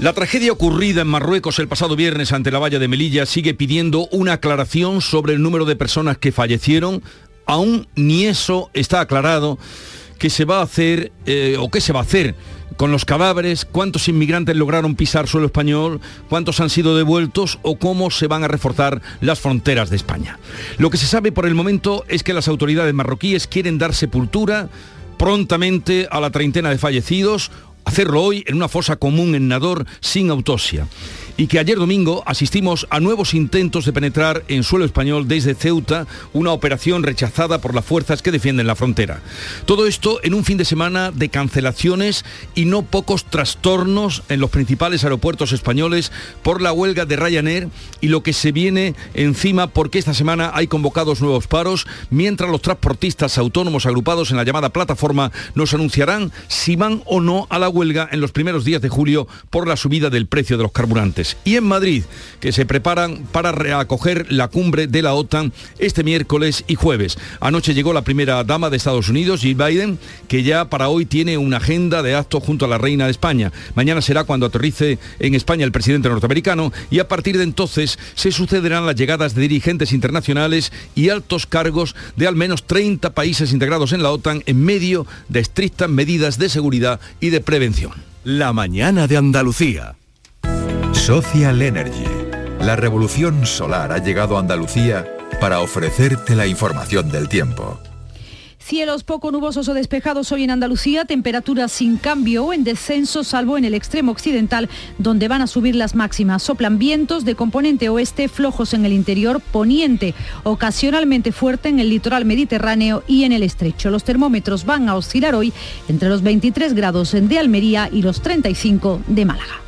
La tragedia ocurrida en Marruecos el pasado viernes ante la valla de Melilla sigue pidiendo una aclaración sobre el número de personas que fallecieron. Aún ni eso está aclarado. ¿Qué se va a hacer eh, o qué se va a hacer con los cadáveres? ¿Cuántos inmigrantes lograron pisar suelo español? ¿Cuántos han sido devueltos? ¿O cómo se van a reforzar las fronteras de España? Lo que se sabe por el momento es que las autoridades marroquíes quieren dar sepultura prontamente a la treintena de fallecidos hacerlo hoy en una fosa común en Nador sin autopsia y que ayer domingo asistimos a nuevos intentos de penetrar en suelo español desde Ceuta, una operación rechazada por las fuerzas que defienden la frontera. Todo esto en un fin de semana de cancelaciones y no pocos trastornos en los principales aeropuertos españoles por la huelga de Ryanair y lo que se viene encima porque esta semana hay convocados nuevos paros, mientras los transportistas autónomos agrupados en la llamada plataforma nos anunciarán si van o no a la huelga en los primeros días de julio por la subida del precio de los carburantes y en Madrid, que se preparan para reacoger la cumbre de la OTAN este miércoles y jueves. Anoche llegó la primera dama de Estados Unidos, Jill Biden, que ya para hoy tiene una agenda de actos junto a la reina de España. Mañana será cuando aterrice en España el presidente norteamericano y a partir de entonces se sucederán las llegadas de dirigentes internacionales y altos cargos de al menos 30 países integrados en la OTAN en medio de estrictas medidas de seguridad y de prevención. La mañana de Andalucía. Social Energy. La revolución solar ha llegado a Andalucía para ofrecerte la información del tiempo. Cielos poco nubosos o despejados hoy en Andalucía, temperaturas sin cambio o en descenso, salvo en el extremo occidental, donde van a subir las máximas. Soplan vientos de componente oeste, flojos en el interior, poniente, ocasionalmente fuerte en el litoral mediterráneo y en el estrecho. Los termómetros van a oscilar hoy entre los 23 grados de Almería y los 35 de Málaga.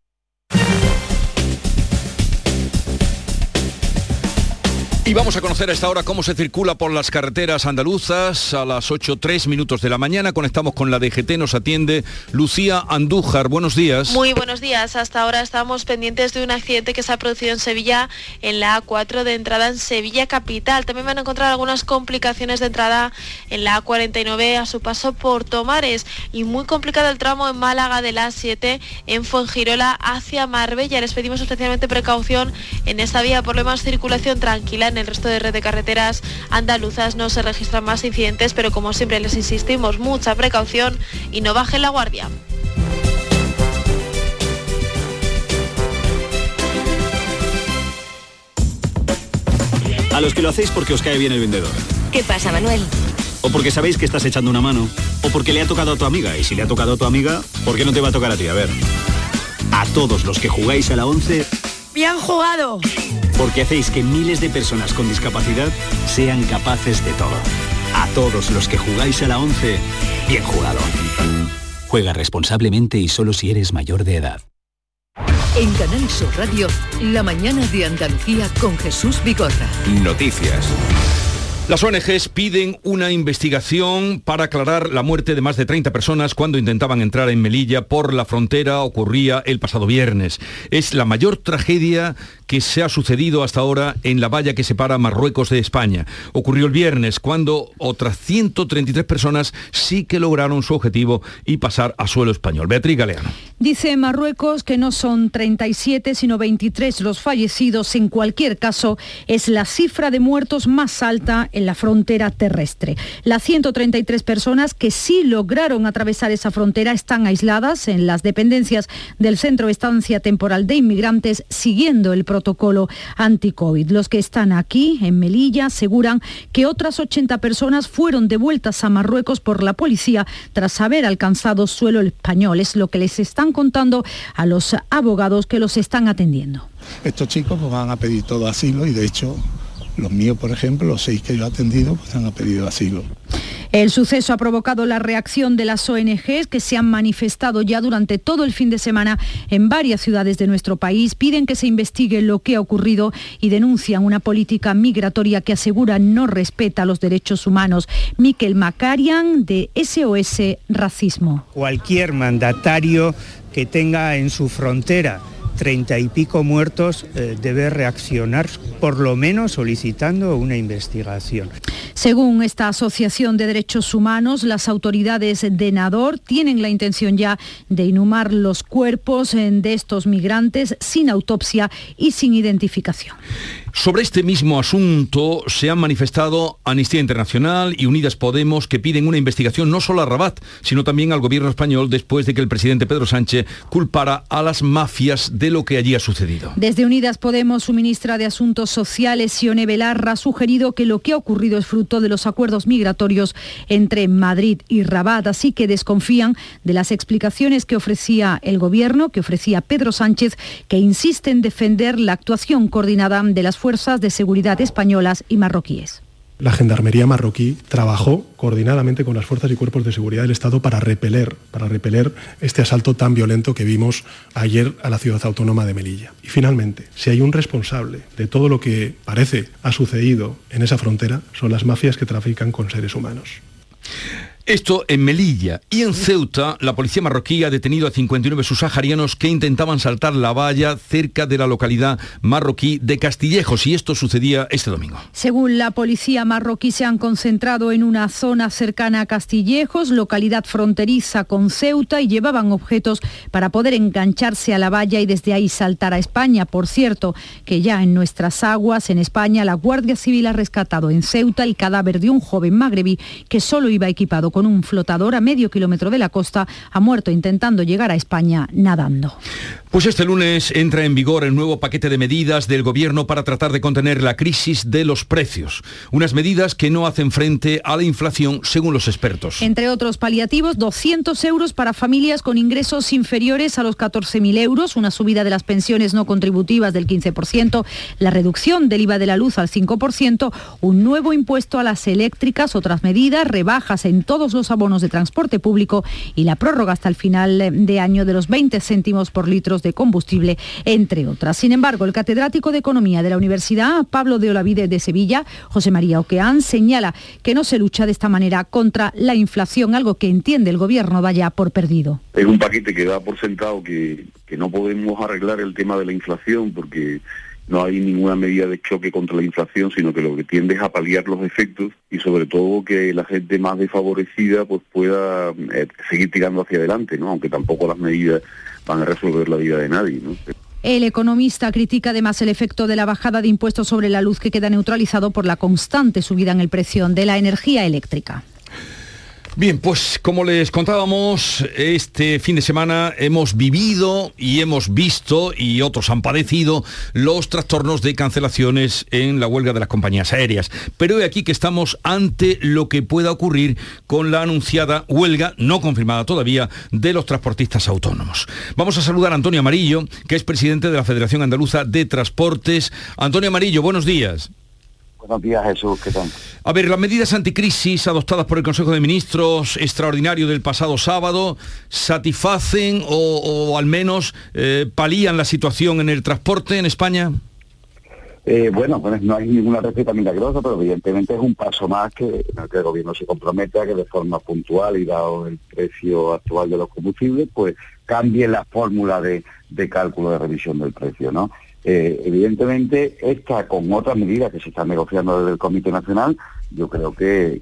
Y vamos a conocer a esta hora cómo se circula por las carreteras andaluzas a las 8.03 minutos de la mañana. Conectamos con la DGT, nos atiende Lucía Andújar. Buenos días. Muy buenos días. Hasta ahora estamos pendientes de un accidente que se ha producido en Sevilla, en la A4 de entrada en Sevilla Capital. También van a encontrar algunas complicaciones de entrada en la A49 a su paso por Tomares y muy complicado el tramo en Málaga de la A7 en Fuengirola hacia Marbella. Les pedimos especialmente precaución en esta vía, lo más circulación tranquila en el resto de red de carreteras andaluzas no se registran más incidentes, pero como siempre les insistimos, mucha precaución y no baje la guardia. A los que lo hacéis porque os cae bien el vendedor. ¿Qué pasa, Manuel? O porque sabéis que estás echando una mano. O porque le ha tocado a tu amiga. Y si le ha tocado a tu amiga, ¿por qué no te va a tocar a ti? A ver. A todos los que jugáis a la 11... ¡Bien jugado! Porque hacéis que miles de personas con discapacidad sean capaces de todo. A todos los que jugáis a la 11, bien jugado. Juega responsablemente y solo si eres mayor de edad. En Canal Sur Radio, la mañana de Andalucía con Jesús Bigorra. Noticias. Las ONGs piden una investigación para aclarar la muerte de más de 30 personas cuando intentaban entrar en Melilla por la frontera, ocurría el pasado viernes. Es la mayor tragedia que se ha sucedido hasta ahora en la valla que separa Marruecos de España. Ocurrió el viernes cuando otras 133 personas sí que lograron su objetivo y pasar a suelo español. Beatriz Galeano. Dice Marruecos que no son 37 sino 23 los fallecidos. En cualquier caso, es la cifra de muertos más alta en en la frontera terrestre. Las 133 personas que sí lograron atravesar esa frontera están aisladas en las dependencias del Centro de Estancia Temporal de Inmigrantes siguiendo el protocolo anti-COVID. Los que están aquí, en Melilla, aseguran que otras 80 personas fueron devueltas a Marruecos por la policía tras haber alcanzado suelo español. Es lo que les están contando a los abogados que los están atendiendo. Estos chicos van a pedir todo asilo y de hecho los míos, por ejemplo, los seis que yo he atendido, pues han pedido asilo. El suceso ha provocado la reacción de las ONGs que se han manifestado ya durante todo el fin de semana en varias ciudades de nuestro país. Piden que se investigue lo que ha ocurrido y denuncian una política migratoria que asegura no respeta los derechos humanos. Miquel Macarian de SOS Racismo. Cualquier mandatario que tenga en su frontera treinta y pico muertos, eh, debe reaccionar, por lo menos solicitando una investigación. Según esta Asociación de Derechos Humanos, las autoridades de Nador tienen la intención ya de inhumar los cuerpos eh, de estos migrantes sin autopsia y sin identificación. Sobre este mismo asunto se han manifestado Amnistía Internacional y Unidas Podemos que piden una investigación no solo a Rabat, sino también al gobierno español después de que el presidente Pedro Sánchez culpara a las mafias de lo que allí ha sucedido. Desde Unidas Podemos, su ministra de Asuntos Sociales, Sione Belarra, ha sugerido que lo que ha ocurrido es fruto de los acuerdos migratorios entre Madrid y Rabat, así que desconfían de las explicaciones que ofrecía el gobierno, que ofrecía Pedro Sánchez, que insiste en defender la actuación coordinada de las fuerzas de seguridad españolas y marroquíes. La Gendarmería marroquí trabajó coordinadamente con las fuerzas y cuerpos de seguridad del Estado para repeler, para repeler este asalto tan violento que vimos ayer a la ciudad autónoma de Melilla. Y finalmente, si hay un responsable de todo lo que parece ha sucedido en esa frontera, son las mafias que trafican con seres humanos. Esto en Melilla y en Ceuta, la policía marroquí ha detenido a 59 subsaharianos que intentaban saltar la valla cerca de la localidad marroquí de Castillejos y esto sucedía este domingo. Según la policía marroquí se han concentrado en una zona cercana a Castillejos, localidad fronteriza con Ceuta y llevaban objetos para poder engancharse a la valla y desde ahí saltar a España. Por cierto, que ya en nuestras aguas, en España, la Guardia Civil ha rescatado en Ceuta el cadáver de un joven magrebí que solo iba equipado con un flotador a medio kilómetro de la costa, ha muerto intentando llegar a España nadando. Pues este lunes entra en vigor el nuevo paquete de medidas del Gobierno para tratar de contener la crisis de los precios. Unas medidas que no hacen frente a la inflación, según los expertos. Entre otros paliativos, 200 euros para familias con ingresos inferiores a los 14.000 euros, una subida de las pensiones no contributivas del 15%, la reducción del IVA de la luz al 5%, un nuevo impuesto a las eléctricas, otras medidas, rebajas en los abonos de transporte público y la prórroga hasta el final de año de los 20 céntimos por litro de combustible, entre otras. Sin embargo, el catedrático de Economía de la Universidad, Pablo de Olavide de Sevilla, José María Oqueán, señala que no se lucha de esta manera contra la inflación, algo que entiende el Gobierno vaya por perdido. Es un paquete que da por sentado que no podemos arreglar el tema de la inflación porque no hay ninguna medida de choque contra la inflación, sino que lo que tiende es a paliar los efectos y sobre todo que la gente más desfavorecida pues pueda eh, seguir tirando hacia adelante, ¿no? aunque tampoco las medidas van a resolver la vida de nadie. El economista critica además el efecto de la bajada de impuestos sobre la luz que queda neutralizado por la constante subida en el precio de la energía eléctrica. Bien, pues como les contábamos, este fin de semana hemos vivido y hemos visto, y otros han padecido, los trastornos de cancelaciones en la huelga de las compañías aéreas. Pero he aquí que estamos ante lo que pueda ocurrir con la anunciada huelga, no confirmada todavía, de los transportistas autónomos. Vamos a saludar a Antonio Amarillo, que es presidente de la Federación Andaluza de Transportes. Antonio Amarillo, buenos días. Buenos días, Jesús. ¿Qué tal? A ver, las medidas anticrisis adoptadas por el Consejo de Ministros extraordinario del pasado sábado satisfacen o, al menos eh, palían la situación en el transporte en España. Eh, bueno, pues no hay ninguna receta milagrosa, pero evidentemente es un paso más que, que el gobierno se compromete a que de forma puntual y dado el precio actual de los combustibles, pues cambie la fórmula de, de cálculo de revisión del precio, ¿no? Eh, evidentemente, esta con otras medidas que se están negociando desde el Comité Nacional, yo creo que,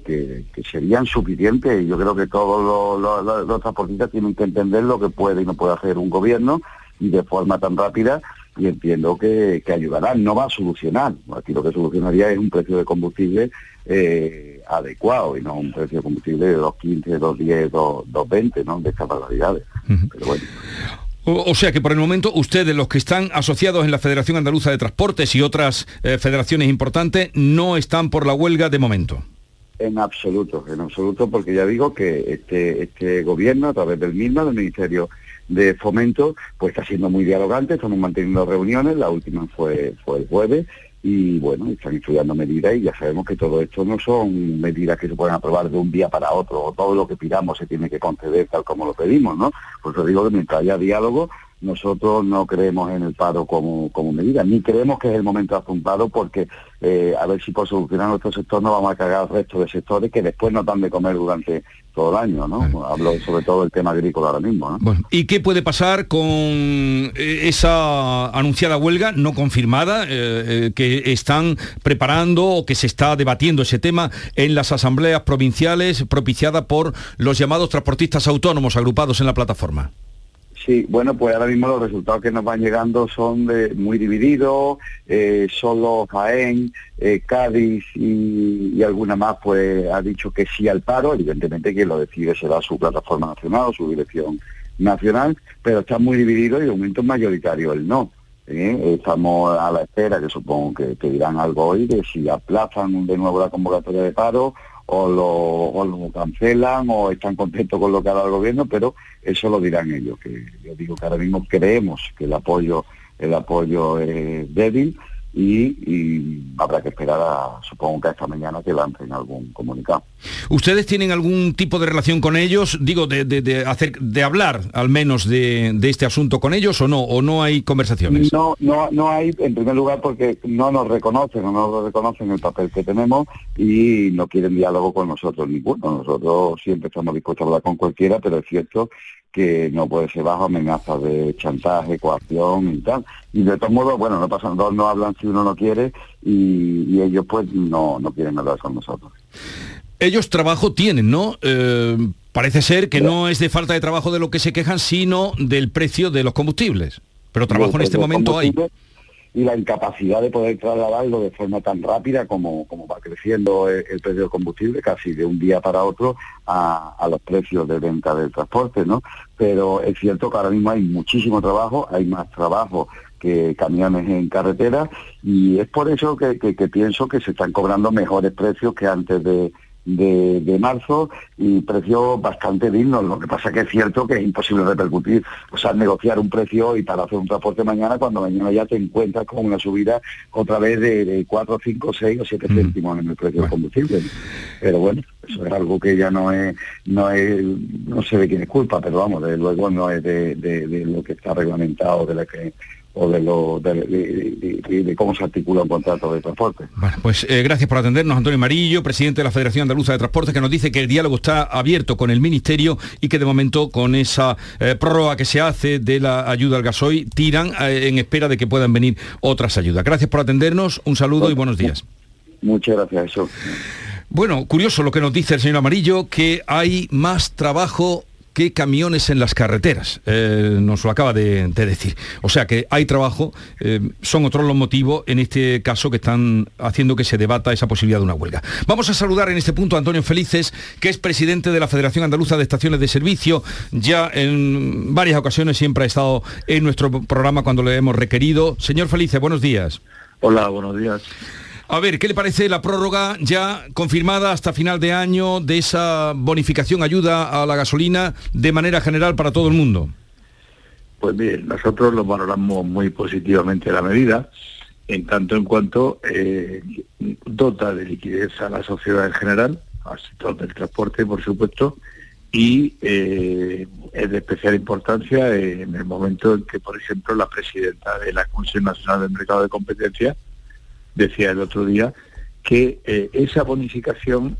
serían suficientes yo creo que todos los, transportistas tienen que entender lo que puede y no puede hacer un gobierno y de forma tan rápida y entiendo que, que ayudará. No va a solucionar, aquí lo que solucionaría es un precio de combustible eh, adecuado y no un precio de combustible de 2.15, 2.10, 2.20, ¿no? De estas barbaridades. Pero bueno. O, sea que por el momento ustedes, los que están asociados en la Federación Andaluza de Transportes y otras eh, federaciones importantes, no están por la huelga de momento. En absoluto, en absoluto, porque ya digo que este, este gobierno, a través del mismo, del Ministerio de Fomento, pues está siendo muy dialogante, estamos manteniendo reuniones, la última fue, fue el jueves, y bueno, están estudiando medidas y ya sabemos que todo esto no son medidas que se pueden aprobar de un día para otro, o todo lo que pidamos se tiene que conceder tal como lo pedimos, ¿no? Por eso digo que mientras haya diálogo, nosotros no creemos en el paro como, como medida, ni creemos que es el momento de porque eh, a ver si por solucionar nuestro sector no vamos a cargar al resto de sectores que después nos dan de comer durante todo el año, ¿no? Hablo sobre todo del tema agrícola ahora mismo, ¿no? ¿y qué puede pasar con eh, esa anunciada huelga no confirmada eh, que están preparando o que se está debatiendo ese tema en las asambleas provinciales propiciadas por los llamados transportistas autónomos agrupados en la plataforma? Sí, bueno, pues ahora mismo los resultados que nos van llegando son de, muy divididos, eh, solo Jaén, eh, Cádiz y, alguna más pues ha dicho que sí al paro, evidentemente quien lo decide será su plataforma nacional o su dirección nacional, pero está muy dividido y de momento es mayoritario el no. ¿eh? Estamos a la espera, que supongo que, que dirán algo hoy, de si aplazan de nuevo la convocatoria de paro o lo, cancelan o están contentos con lo que ha dado el gobierno, pero eso lo dirán ellos, que yo digo que ahora mismo creemos que el apoyo, el apoyo es débil y, habrá que esperar a, supongo que esta mañana que lancen algún comunicado. ¿Ustedes tienen algún tipo de relación con ellos? Digo, de, hacer, de hablar al menos de, este asunto con ellos o no, o no hay conversaciones? No, no, no hay, en primer lugar porque no nos reconocen, no nos reconocen el papel que tenemos y no quieren diálogo con nosotros ninguno. Nosotros siempre estamos dispuestos a hablar con cualquiera, pero es cierto que no puede ser bajo amenazas de chantaje, coacción y tal. Y de todos modos, bueno, no pasan dos, no hablan si uno no quiere y, ellos pues no, no quieren hablar con nosotros. Ellos trabajo tienen, ¿no? Eh, parece ser que no es de falta de trabajo de lo que se quejan, sino del precio de los combustibles. Pero trabajo en este momento hay y la incapacidad de poder trasladarlo de forma tan rápida como, como va creciendo el, precio del combustible, casi de un día para otro, a, a, los precios de venta del transporte, ¿no? Pero es cierto que ahora mismo hay muchísimo trabajo, hay más trabajo que camiones en carretera y es por eso que pienso que se están cobrando mejores precios que antes de, de, marzo y precios bastante dignos. Lo que pasa que es cierto que es imposible repercutir, o sea, negociar un precio y para hacer un transporte mañana cuando mañana ya te encuentras con una subida otra vez de, 4, 5, 6 o 7 mm. céntimos en el precio del combustible. Pero bueno, eso es algo que ya no es, no es, no sé de quién es culpa, pero vamos, desde luego no es de, de lo que está reglamentado, de la que o de, lo, de, cómo se articula un contrato de transporte. Bueno, pues eh, gracias por atendernos, Antonio Marillo, presidente de la Federación Andaluza de Transportes, que nos dice que el diálogo está abierto con el Ministerio y que de momento con esa eh, prórroga que se hace de la ayuda al gasoil tiran eh, en espera de que puedan venir otras ayudas. Gracias por atendernos, un saludo y buenos días. Muchas gracias, eso. Bueno, curioso lo que nos dice el señor Amarillo, que hay más trabajo camiones en las carreteras, eh, nos lo acaba de, decir. O sea que hay trabajo, eh, son otros los motivos en este caso que están haciendo que se debata esa posibilidad de una huelga. Vamos a saludar en este punto a Antonio Felices, que es presidente de la Federación Andaluza de Estaciones de Servicio. Ya en varias ocasiones siempre ha estado en nuestro programa cuando le hemos requerido. Señor Felices, buenos días. Hola, buenos días. A ver, ¿qué le parece la prórroga ya confirmada hasta final de año de esa bonificación ayuda a la gasolina de manera general para todo el mundo? Pues bien, nosotros lo valoramos muy positivamente la medida, en tanto en cuanto eh, dota de liquidez a la sociedad en general, al sector del transporte, por supuesto, y eh, es de especial importancia en el momento en que, por ejemplo, la presidenta de la Comisión Nacional del Mercado de Competencia decía el otro día que eh, esa bonificación,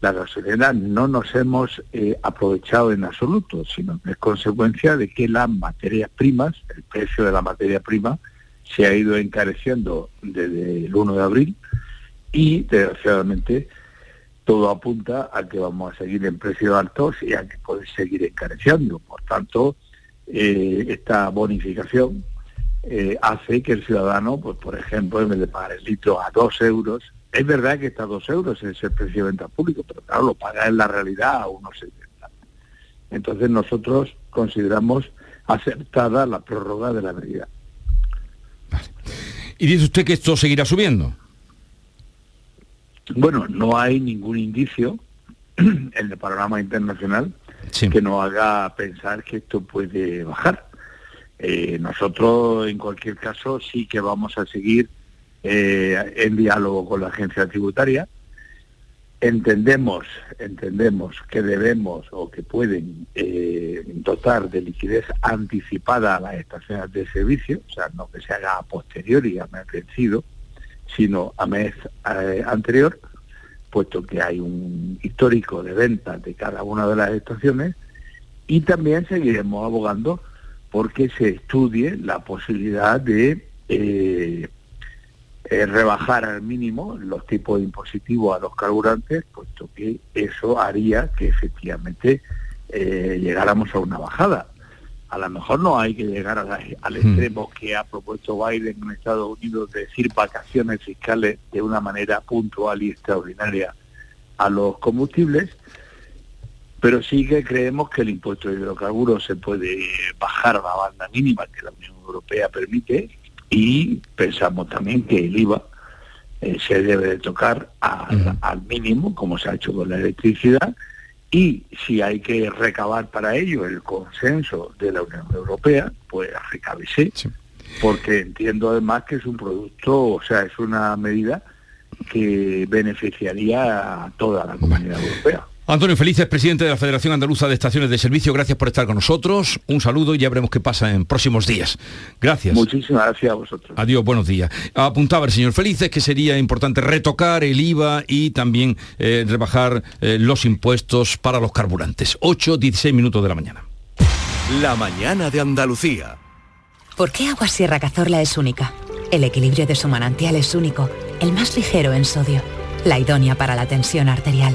la gasolina, no nos hemos eh, aprovechado en absoluto, sino que es consecuencia de que las materias primas, el precio de la materia prima, se ha ido encareciendo desde el 1 de abril y, desgraciadamente, todo apunta a que vamos a seguir en precios altos y a que puede seguir encareciendo. Por tanto, eh, esta bonificación eh, hace que el ciudadano, pues por ejemplo, en vez de pagar el litro a dos euros, es verdad que está a dos euros, es el precio de venta público, pero claro, lo paga en la realidad a unos 70. Entonces nosotros consideramos aceptada la prórroga de la medida. ¿Y dice usted que esto seguirá subiendo? Bueno, no hay ningún indicio en el panorama internacional que nos haga pensar que esto puede bajar. Eh, nosotros, en cualquier caso, sí que vamos a seguir eh, en diálogo con la agencia tributaria. Entendemos, entendemos que debemos o que pueden eh, dotar de liquidez anticipada a las estaciones de servicio, o sea, no que se haga a posteriori, a mes vencido, sino a mes anterior, puesto que hay un histórico de ventas de cada una de las estaciones, y también seguiremos abogando porque se estudie la posibilidad de eh, eh, rebajar al mínimo los tipos impositivos a los carburantes, puesto que eso haría que efectivamente eh, llegáramos a una bajada. A lo mejor no hay que llegar al hmm. extremo que ha propuesto Biden en Estados Unidos de decir vacaciones fiscales de una manera puntual y extraordinaria a los combustibles, pero sí que creemos que el impuesto de hidrocarburos se puede bajar a la banda mínima que la Unión Europea permite y pensamos también que el IVA eh, se debe de tocar al mínimo, como se ha hecho con la electricidad, y si hay que recabar para ello el consenso de la Unión Europea, pues recábese, porque entiendo además que es un producto, o sea, es una medida que beneficiaría a toda la comunidad europea. Antonio Felices, presidente de la Federación Andaluza de Estaciones de Servicio, gracias por estar con nosotros. Un saludo y ya veremos qué pasa en próximos días. Gracias. Muchísimas gracias a vosotros. Adiós, buenos días. Apuntaba el señor Felices que sería importante retocar el IVA y también eh, rebajar eh, los impuestos para los carburantes. 8, 16 minutos de la mañana. La mañana de Andalucía. ¿Por qué Agua Sierra Cazorla es única? El equilibrio de su manantial es único, el más ligero en sodio, la idónea para la tensión arterial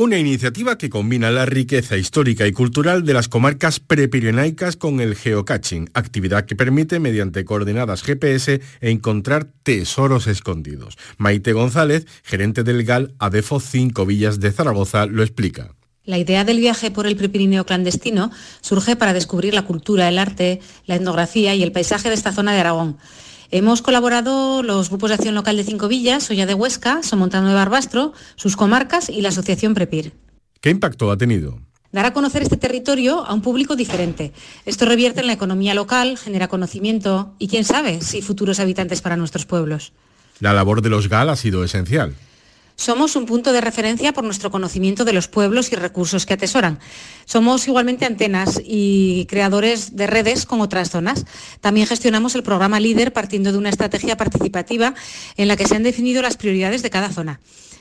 Una iniciativa que combina la riqueza histórica y cultural de las comarcas prepirenaicas con el geocaching, actividad que permite, mediante coordenadas GPS, encontrar tesoros escondidos. Maite González, gerente del GAL ADEFO 5 Villas de Zaragoza, lo explica. La idea del viaje por el Prepirineo clandestino surge para descubrir la cultura, el arte, la etnografía y el paisaje de esta zona de Aragón. Hemos colaborado los grupos de acción local de Cinco Villas, Soya de Huesca, Somontano de Barbastro, sus comarcas y la Asociación Prepir. ¿Qué impacto ha tenido? Dar a conocer este territorio a un público diferente. Esto revierte en la economía local, genera conocimiento y quién sabe si futuros habitantes para nuestros pueblos. La labor de los GAL ha sido esencial. Somos un punto de referencia por nuestro conocimiento de los pueblos y recursos que atesoran. Somos igualmente antenas y creadores de redes con otras zonas. También gestionamos el programa Líder partiendo de una estrategia participativa en la que se han definido las prioridades de cada zona.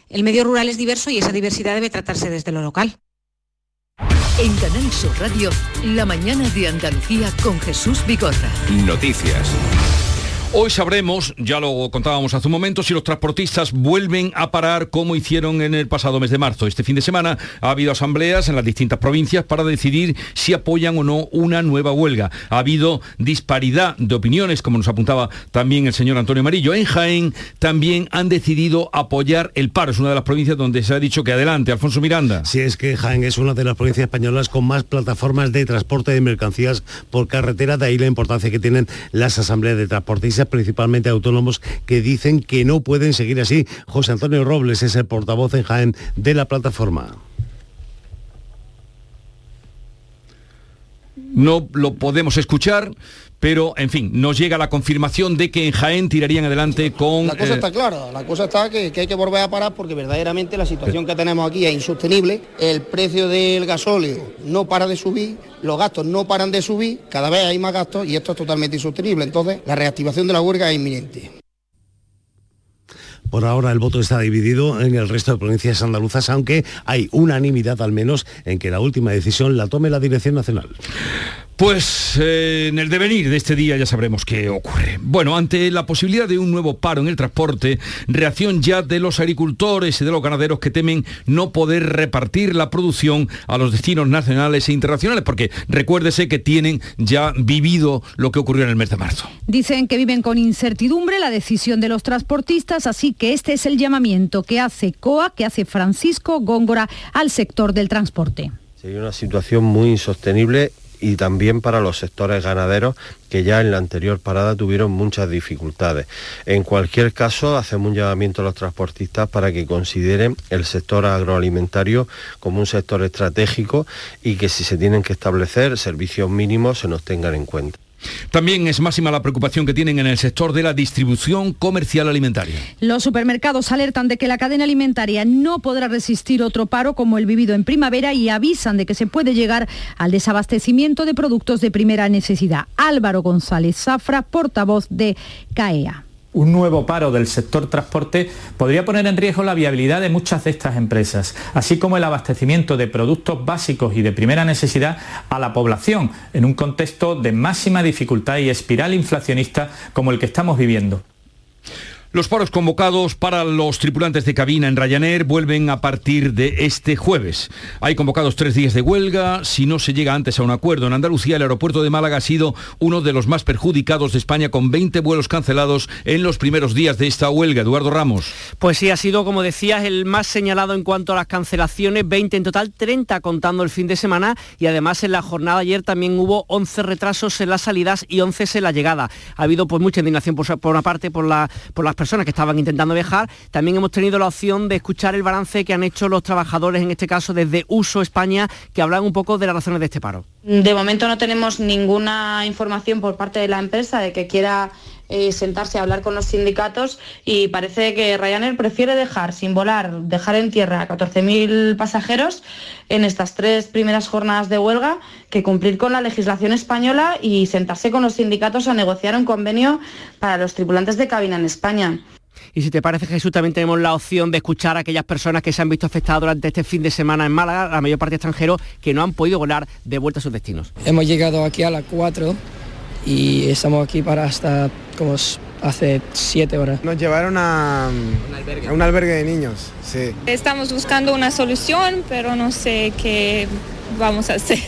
El medio rural es diverso y esa diversidad debe tratarse desde lo local. En Canal Sur Radio, la mañana de Andalucía con Jesús Bigorra. Noticias. Hoy sabremos, ya lo contábamos hace un momento, si los transportistas vuelven a parar como hicieron en el pasado mes de marzo. Este fin de semana ha habido asambleas en las distintas provincias para decidir si apoyan o no una nueva huelga. Ha habido disparidad de opiniones, como nos apuntaba también el señor Antonio Amarillo. En Jaén también han decidido apoyar el paro. Es una de las provincias donde se ha dicho que adelante. Alfonso Miranda. Si es que Jaén es una de las provincias españolas con más plataformas de transporte de mercancías por carretera, de ahí la importancia que tienen las asambleas de transportistas principalmente autónomos, que dicen que no pueden seguir así. José Antonio Robles es el portavoz en Jaén de la plataforma. No lo podemos escuchar pero en fin, nos llega la confirmación de que en Jaén tirarían adelante con... La cosa está clara, la cosa está que, hay que volver a parar porque verdaderamente la situación que tenemos aquí es insostenible, el precio del gasóleo no para de subir, los gastos no paran de subir, cada vez hay más gastos y esto es totalmente insostenible, entonces la reactivación de la huelga es inminente. Por ahora el voto está dividido en el resto de provincias andaluzas, aunque hay unanimidad al menos en que la última decisión la tome la Dirección Nacional. Pues eh, en el devenir de este día ya sabremos qué ocurre. Bueno, ante la posibilidad de un nuevo paro en el transporte, reacción ya de los agricultores y de los ganaderos que temen no poder repartir la producción a los destinos nacionales e internacionales, porque recuérdese que tienen ya vivido lo que ocurrió en el mes de marzo. Dicen que viven con incertidumbre la decisión de los transportistas, así que este es el llamamiento que hace COA, que hace Francisco Góngora al sector del transporte. Sería una situación muy insostenible y también para los sectores ganaderos que ya en la anterior parada tuvieron muchas dificultades. En cualquier caso, hacemos un llamamiento a los transportistas para que consideren el sector agroalimentario como un sector estratégico y que si se tienen que establecer servicios mínimos se nos tengan en cuenta. También es máxima la preocupación que tienen en el sector de la distribución comercial alimentaria. Los supermercados alertan de que la cadena alimentaria no podrá resistir otro paro como el vivido en primavera y avisan de que se puede llegar al desabastecimiento de productos de primera necesidad. Álvaro González Zafra, portavoz de CAEA un nuevo paro del sector transporte podría poner en riesgo la viabilidad de muchas de estas empresas, así como el abastecimiento de productos básicos y de primera necesidad a la población en un contexto de máxima dificultad y espiral inflacionista como el que estamos viviendo. Los paros convocados para los tripulantes de cabina en Ryanair vuelven a partir de este jueves. Hay convocados tres días de huelga. Si no se llega antes a un acuerdo en Andalucía, el aeropuerto de Málaga ha sido uno de los más perjudicados de España con 20 vuelos cancelados en los primeros días de esta huelga. Eduardo Ramos. Pues sí, ha sido, como decías, el más señalado en cuanto a las cancelaciones, 20 en total, 30 contando el fin de semana y además en la jornada ayer también hubo 11 retrasos en las salidas y 11 en la llegada. Ha habido pues mucha indignación por, una parte por, por las personas que estaban intentando viajar. También hemos tenido la opción de escuchar el balance que han hecho los trabajadores, en este caso desde Uso España, que hablan un poco de las razones de este paro. De momento no tenemos ninguna información por parte de la empresa de que quiera eh, sentarse a hablar con los sindicatos y parece que Ryanair prefiere dejar sin volar, dejar en tierra a 14.000 pasajeros en estas tres primeras jornadas de huelga que cumplir con la legislación española y sentarse con los sindicatos a negociar un convenio para los tripulantes de cabina en España. Y si te parece, Jesús, también tenemos la opción de escuchar a aquellas personas que se han visto afectadas durante este fin de semana en Málaga, la mayor parte extranjeros, que no han podido volar de vuelta a sus destinos. Hemos llegado aquí a las 4 y estamos aquí para hasta como hace 7 horas. Nos llevaron a un albergue. a un albergue de niños, sí. Estamos buscando una solución, pero no sé qué vamos a hacer.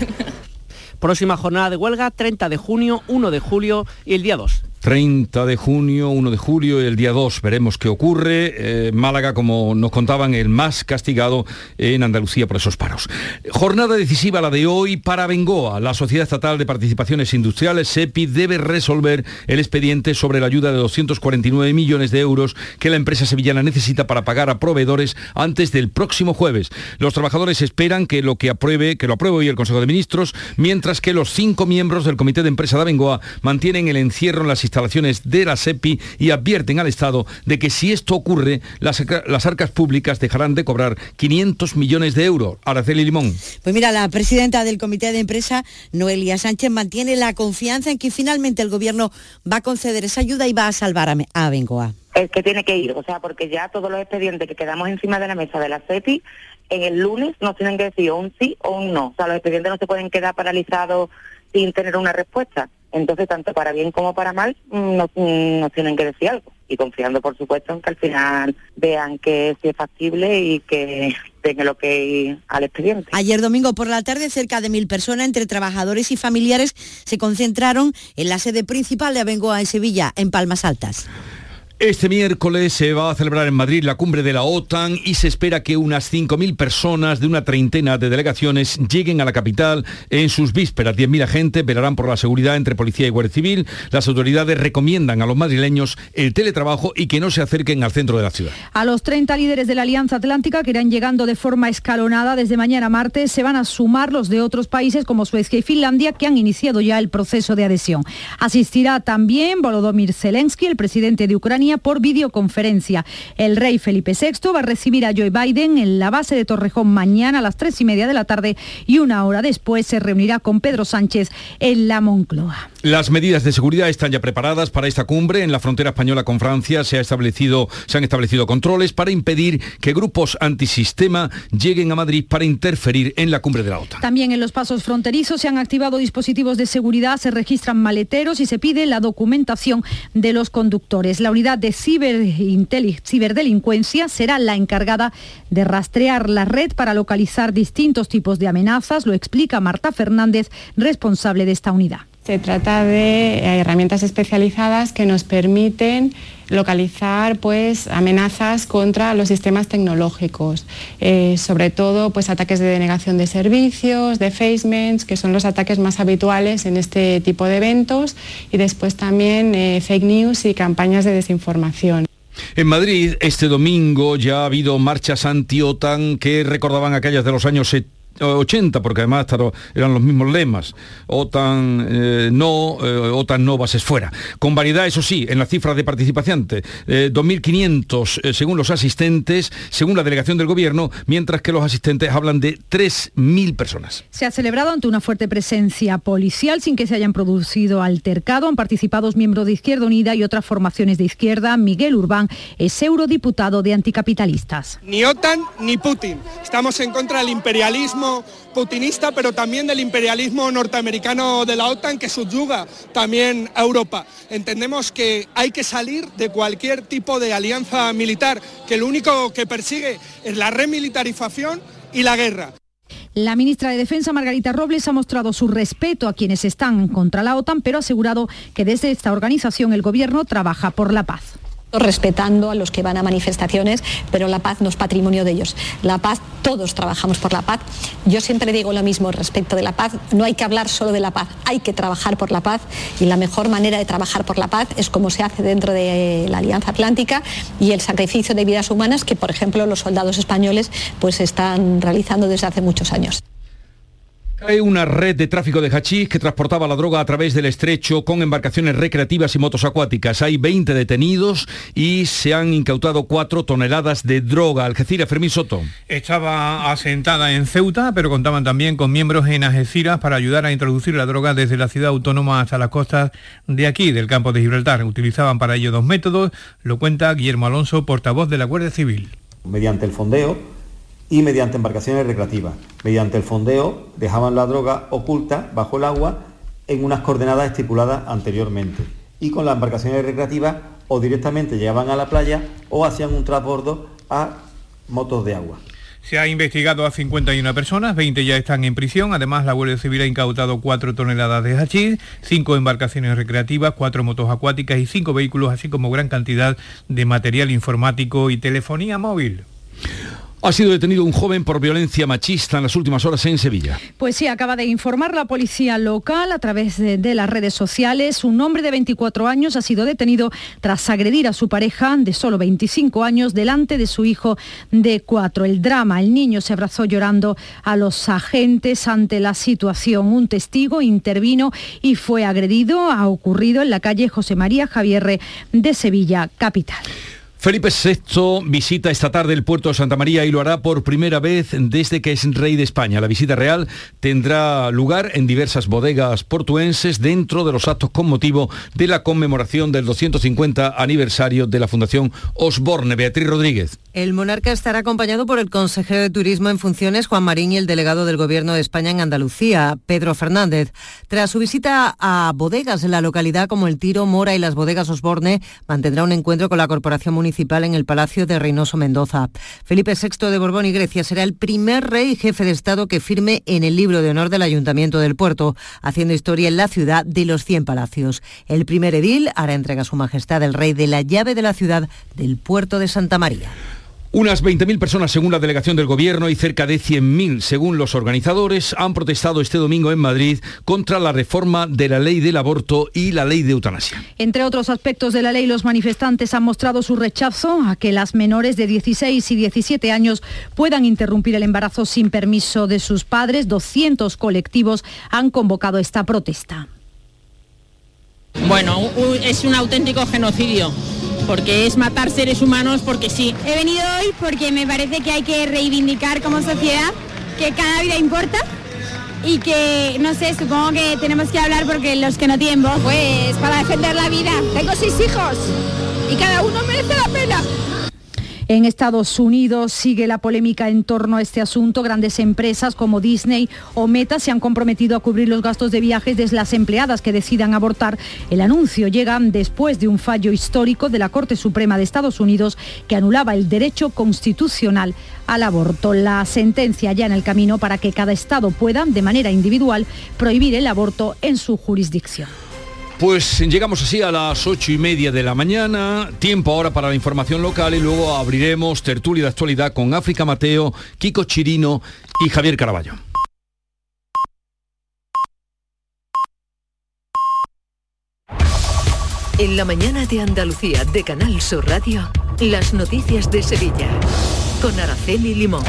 Próxima jornada de huelga, 30 de junio, 1 de julio y el día 2. 30 de junio, 1 de julio y el día 2 veremos qué ocurre. Eh, Málaga, como nos contaban, el más castigado en Andalucía por esos paros. Jornada decisiva la de hoy para Bengoa. La Sociedad Estatal de Participaciones Industriales, SEPI, debe resolver el expediente sobre la ayuda de 249 millones de euros que la empresa sevillana necesita para pagar a proveedores antes del próximo jueves. Los trabajadores esperan que lo que apruebe, que lo apruebe hoy el Consejo de Ministros, mientras que los cinco miembros del Comité de Empresa de Bengoa mantienen el encierro en las instalaciones de la SEPI y advierten al Estado de que si esto ocurre, las, las arcas públicas dejarán de cobrar 500 millones de euros. Araceli Limón. Pues mira, la presidenta del Comité de Empresa, Noelia Sánchez, mantiene la confianza en que finalmente el Gobierno va a conceder esa ayuda y va a salvar a, a Bengoa. Es que tiene que ir, o sea, porque ya todos los expedientes que quedamos encima de la mesa de la SEPI en el lunes nos tienen que decir un sí o un no. O sea, los expedientes no se pueden quedar paralizados sin tener una respuesta. Entonces, tanto para bien como para mal, mm, nos, mm, tienen que decir algo. Y confiando, por supuesto, en que al final vean que sí es factible y que tenga lo que al expediente. Ayer domingo por la tarde, cerca de mil personas, entre trabajadores y familiares, se concentraron en la sede principal de Abengoa en Sevilla, en Palmas Altas. Este miércoles se va a celebrar en Madrid la cumbre de la OTAN y se espera que unas 5.000 personas de una treintena de delegaciones lleguen a la capital en sus vísperas. 10.000 agentes velarán por la seguridad entre policía y guardia civil. Las autoridades recomiendan a los madrileños el teletrabajo y que no se acerquen al centro de la ciudad. A los 30 líderes de la Alianza Atlántica que irán llegando de forma escalonada desde mañana martes se van a sumar los de otros países como Suecia y Finlandia que han iniciado ya el proceso de adhesión. Asistirá también Volodymyr Zelensky, el presidente de Ucrania por videoconferencia. El rey Felipe VI va a recibir a Joe Biden en la base de Torrejón mañana a las tres y media de la tarde y una hora después se reunirá con Pedro Sánchez en la Moncloa. Las medidas de seguridad están ya preparadas para esta cumbre. En la frontera española con Francia se, ha establecido, se han establecido controles para impedir que grupos antisistema lleguen a Madrid para interferir en la cumbre de la OTAN. También en los pasos fronterizos se han activado dispositivos de seguridad, se registran maleteros y se pide la documentación de los conductores. La unidad de ciberdelincuencia será la encargada de rastrear la red para localizar distintos tipos de amenazas, lo explica Marta Fernández, responsable de esta unidad. Se trata de eh, herramientas especializadas que nos permiten localizar pues, amenazas contra los sistemas tecnológicos, eh, sobre todo pues, ataques de denegación de servicios, defacements, que son los ataques más habituales en este tipo de eventos, y después también eh, fake news y campañas de desinformación. En Madrid, este domingo ya ha habido marchas anti-OTAN que recordaban aquellas de los años 70 80, porque además eran los mismos lemas, OTAN eh, no, eh, OTAN no bases fuera. Con variedad, eso sí, en las cifras de participantes, 2.500 eh, según los asistentes, según la delegación del gobierno, mientras que los asistentes hablan de 3.000 personas. Se ha celebrado ante una fuerte presencia policial sin que se hayan producido altercado. Han participado miembros de Izquierda Unida y otras formaciones de izquierda. Miguel Urbán es eurodiputado de anticapitalistas. Ni OTAN ni Putin. Estamos en contra del imperialismo putinista, pero también del imperialismo norteamericano de la OTAN que subyuga también a Europa. Entendemos que hay que salir de cualquier tipo de alianza militar, que lo único que persigue es la remilitarización y la guerra. La ministra de Defensa, Margarita Robles, ha mostrado su respeto a quienes están contra la OTAN, pero ha asegurado que desde esta organización el Gobierno trabaja por la paz respetando a los que van a manifestaciones, pero la paz no es patrimonio de ellos. La paz, todos trabajamos por la paz. Yo siempre digo lo mismo respecto de la paz, no hay que hablar solo de la paz, hay que trabajar por la paz y la mejor manera de trabajar por la paz es como se hace dentro de la Alianza Atlántica y el sacrificio de vidas humanas que, por ejemplo, los soldados españoles pues están realizando desde hace muchos años. Hay una red de tráfico de hachís que transportaba la droga a través del estrecho con embarcaciones recreativas y motos acuáticas. Hay 20 detenidos y se han incautado 4 toneladas de droga. Algeciras, Fermín Soto. Estaba asentada en Ceuta, pero contaban también con miembros en Algeciras para ayudar a introducir la droga desde la ciudad autónoma hasta las costas de aquí, del campo de Gibraltar. Utilizaban para ello dos métodos, lo cuenta Guillermo Alonso, portavoz de la Guardia Civil. Mediante el fondeo y mediante embarcaciones recreativas. Mediante el fondeo dejaban la droga oculta bajo el agua en unas coordenadas estipuladas anteriormente. Y con las embarcaciones recreativas o directamente llegaban a la playa o hacían un transbordo a motos de agua. Se ha investigado a 51 personas, 20 ya están en prisión. Además, la Guardia Civil ha incautado 4 toneladas de hachís, 5 embarcaciones recreativas, 4 motos acuáticas y 5 vehículos, así como gran cantidad de material informático y telefonía móvil. Ha sido detenido un joven por violencia machista en las últimas horas en Sevilla. Pues sí, acaba de informar la policía local a través de, las redes sociales. Un hombre de 24 años ha sido detenido tras agredir a su pareja de solo 25 años delante de su hijo de 4. El drama, el niño se abrazó llorando a los agentes ante la situación. Un testigo intervino y fue agredido. Ha ocurrido en la calle José María Javierre de Sevilla, capital. Felipe VI visita esta tarde el puerto de Santa María y lo hará por primera vez desde que es rey de España. La visita real tendrá lugar en diversas bodegas portuenses dentro de los actos con motivo de la conmemoración del 250 aniversario de la Fundación Osborne. Beatriz Rodríguez. El monarca estará acompañado por el consejero de Turismo en funciones, Juan Marín, y el delegado del Gobierno de España en Andalucía, Pedro Fernández. Tras su visita a bodegas en la localidad como el Tiro, Mora y las bodegas Osborne, mantendrá un encuentro con la Corporación Municipal en el Palacio de Reynoso Mendoza. Felipe VI de Borbón y Grecia será el primer rey jefe de Estado que firme en el libro de honor del Ayuntamiento del Puerto, haciendo historia en la ciudad de los 100 palacios. El primer edil hará entrega a su majestad el rey de la llave de la ciudad del puerto de Santa María. Unas 20.000 personas según la delegación del gobierno y cerca de 100.000 según los organizadores han protestado este domingo en Madrid contra la reforma de la ley del aborto y la ley de eutanasia. Entre otros aspectos de la ley, los manifestantes han mostrado su rechazo a que las menores de 16 y 17 años puedan interrumpir el embarazo sin permiso de sus padres. 200 colectivos han convocado esta protesta. Bueno, es un auténtico genocidio porque es matar seres humanos porque sí. He venido hoy porque me parece que hay que reivindicar como sociedad que cada vida importa y que, no sé, supongo que tenemos que hablar porque los que no tienen voz, pues para defender la vida. Tengo seis hijos y cada uno merece la pena. En Estados Unidos sigue la polémica en torno a este asunto. Grandes empresas como Disney o Meta se han comprometido a cubrir los gastos de viajes de las empleadas que decidan abortar. El anuncio llega después de un fallo histórico de la Corte Suprema de Estados Unidos que anulaba el derecho constitucional al aborto. La sentencia ya en el camino para que cada estado pueda, de manera individual, prohibir el aborto en su jurisdicción. Pues llegamos así a las ocho y media de la mañana, tiempo ahora para la información local y luego abriremos tertulia de actualidad con África Mateo, Kiko Chirino y Javier Caraballo. En la mañana de Andalucía de Canal Sur Radio, las noticias de Sevilla con Araceli Limón.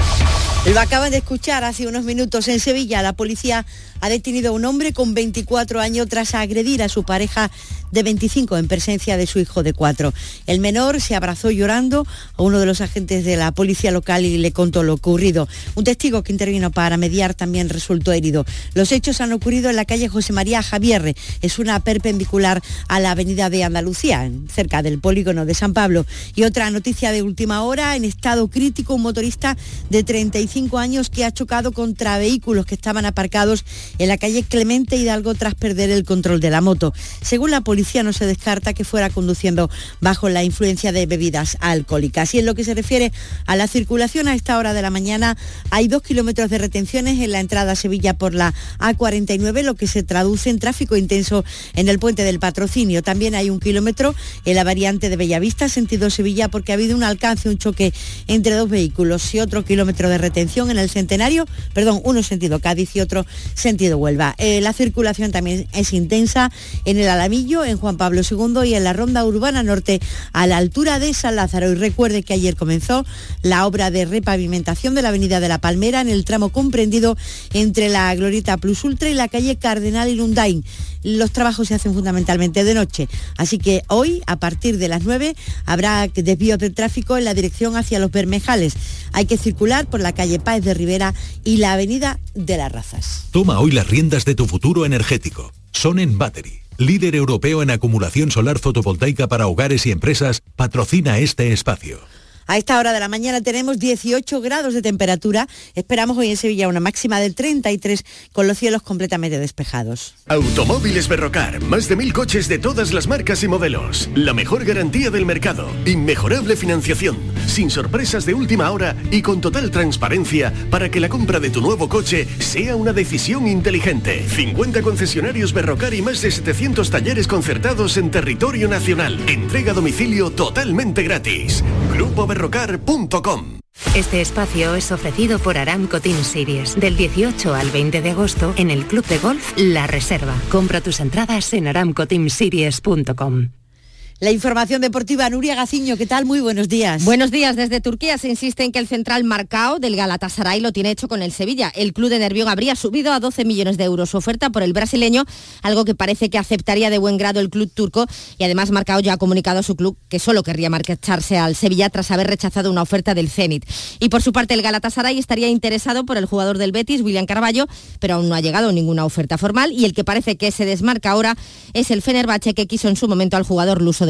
Lo acaban de escuchar hace unos minutos en Sevilla. La policía ha detenido a un hombre con 24 años tras agredir a su pareja de 25 en presencia de su hijo de 4. El menor se abrazó llorando a uno de los agentes de la policía local y le contó lo ocurrido. Un testigo que intervino para mediar también resultó herido. Los hechos han ocurrido en la calle José María Javierre. Es una perpendicular a la avenida de Andalucía, cerca del polígono de San Pablo. Y otra noticia de última hora, en estado crítico, un motorista de 35 años que ha chocado contra vehículos que estaban aparcados en la calle Clemente Hidalgo tras perder el control de la moto. Según la policía no se descarta que fuera conduciendo bajo la influencia de bebidas alcohólicas. Y en lo que se refiere a la circulación a esta hora de la mañana hay dos kilómetros de retenciones en la entrada a Sevilla por la A49, lo que se traduce en tráfico intenso en el puente del patrocinio. También hay un kilómetro en la variante de Bellavista, sentido Sevilla, porque ha habido un alcance, un choque entre dos vehículos y otro kilómetro de retención en el centenario, perdón, uno sentido Cádiz y otro sentido Huelva. Eh, la circulación también es intensa en el Alamillo, en Juan Pablo II y en la Ronda Urbana Norte a la altura de San Lázaro. Y recuerde que ayer comenzó la obra de repavimentación de la Avenida de la Palmera en el tramo comprendido entre la Glorieta Plus Ultra y la calle Cardenal Irundain. Los trabajos se hacen fundamentalmente de noche, así que hoy, a partir de las 9, habrá desvíos de tráfico en la dirección hacia los Bermejales. Hay que circular por la calle Páez de Rivera y la Avenida de las Razas. Toma hoy las riendas de tu futuro energético. Son en Battery. Líder europeo en acumulación solar fotovoltaica para hogares y empresas, patrocina este espacio. A esta hora de la mañana tenemos 18 grados de temperatura. Esperamos hoy en Sevilla una máxima del 33 con los cielos completamente despejados. Automóviles Berrocar. Más de mil coches de todas las marcas y modelos. La mejor garantía del mercado. Inmejorable financiación. Sin sorpresas de última hora y con total transparencia para que la compra de tu nuevo coche sea una decisión inteligente. 50 concesionarios Berrocar y más de 700 talleres concertados en territorio nacional. Entrega a domicilio totalmente gratis. Grupo este espacio es ofrecido por Aramco Team Series del 18 al 20 de agosto en el Club de Golf La Reserva. Compra tus entradas en aramcoteamseries.com. La información deportiva, Nuria Gaciño, ¿qué tal? Muy buenos días. Buenos días. Desde Turquía se insiste en que el central Marcao del Galatasaray lo tiene hecho con el Sevilla. El club de Nervión habría subido a 12 millones de euros su oferta por el brasileño, algo que parece que aceptaría de buen grado el club turco y además Marcao ya ha comunicado a su club que solo querría marcharse al Sevilla tras haber rechazado una oferta del Zenit. Y por su parte el Galatasaray estaría interesado por el jugador del Betis, William Carballo, pero aún no ha llegado ninguna oferta formal y el que parece que se desmarca ahora es el Fenerbahce que quiso en su momento al jugador luso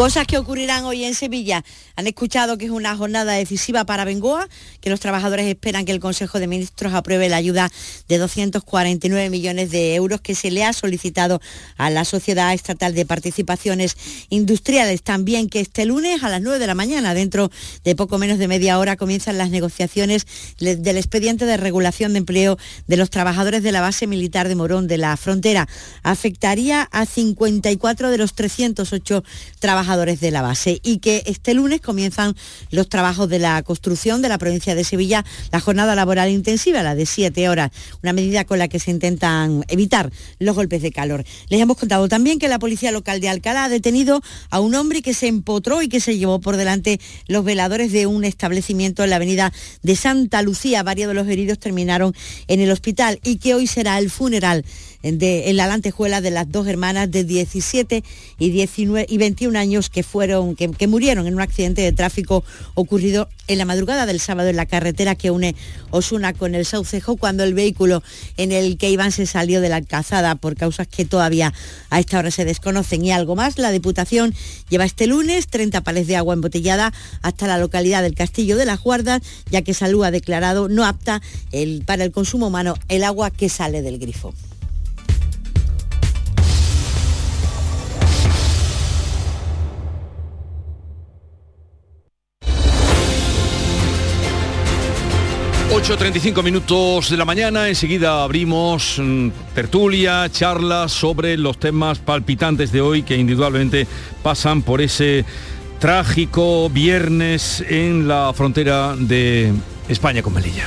Cosas que ocurrirán hoy en Sevilla. Han escuchado que es una jornada decisiva para Bengoa, que los trabajadores esperan que el Consejo de Ministros apruebe la ayuda de 249 millones de euros que se le ha solicitado a la Sociedad Estatal de Participaciones Industriales. También que este lunes a las 9 de la mañana, dentro de poco menos de media hora, comienzan las negociaciones del expediente de regulación de empleo de los trabajadores de la base militar de Morón de la Frontera. Afectaría a 54 de los 308 trabajadores de la base y que este lunes comienzan los trabajos de la construcción de la provincia de Sevilla, la jornada laboral intensiva, la de siete horas, una medida con la que se intentan evitar los golpes de calor. Les hemos contado también que la policía local de Alcalá ha detenido a un hombre que se empotró y que se llevó por delante los veladores de un establecimiento en la avenida de Santa Lucía. Varios de los heridos terminaron en el hospital y que hoy será el funeral en la lantejuela de las dos hermanas de 17 y, 19, y 21 años que, fueron, que, murieron en un accidente de tráfico ocurrido en la madrugada del sábado en la carretera que une Osuna con el Saucejo cuando el vehículo en el que iban se salió de la calzada por causas que todavía a esta hora se desconocen. Y algo más, la Diputación lleva este lunes 30 pales de agua embotellada hasta la localidad del Castillo de las Guardas, ya que Salud ha declarado no apta el, para el consumo humano el agua que sale del grifo. ...8.35 minutos de la mañana... ...enseguida abrimos mm, tertulia, charlas... ...sobre los temas palpitantes de hoy... ...que indudablemente pasan por ese trágico viernes... ...en la frontera de España con Melilla.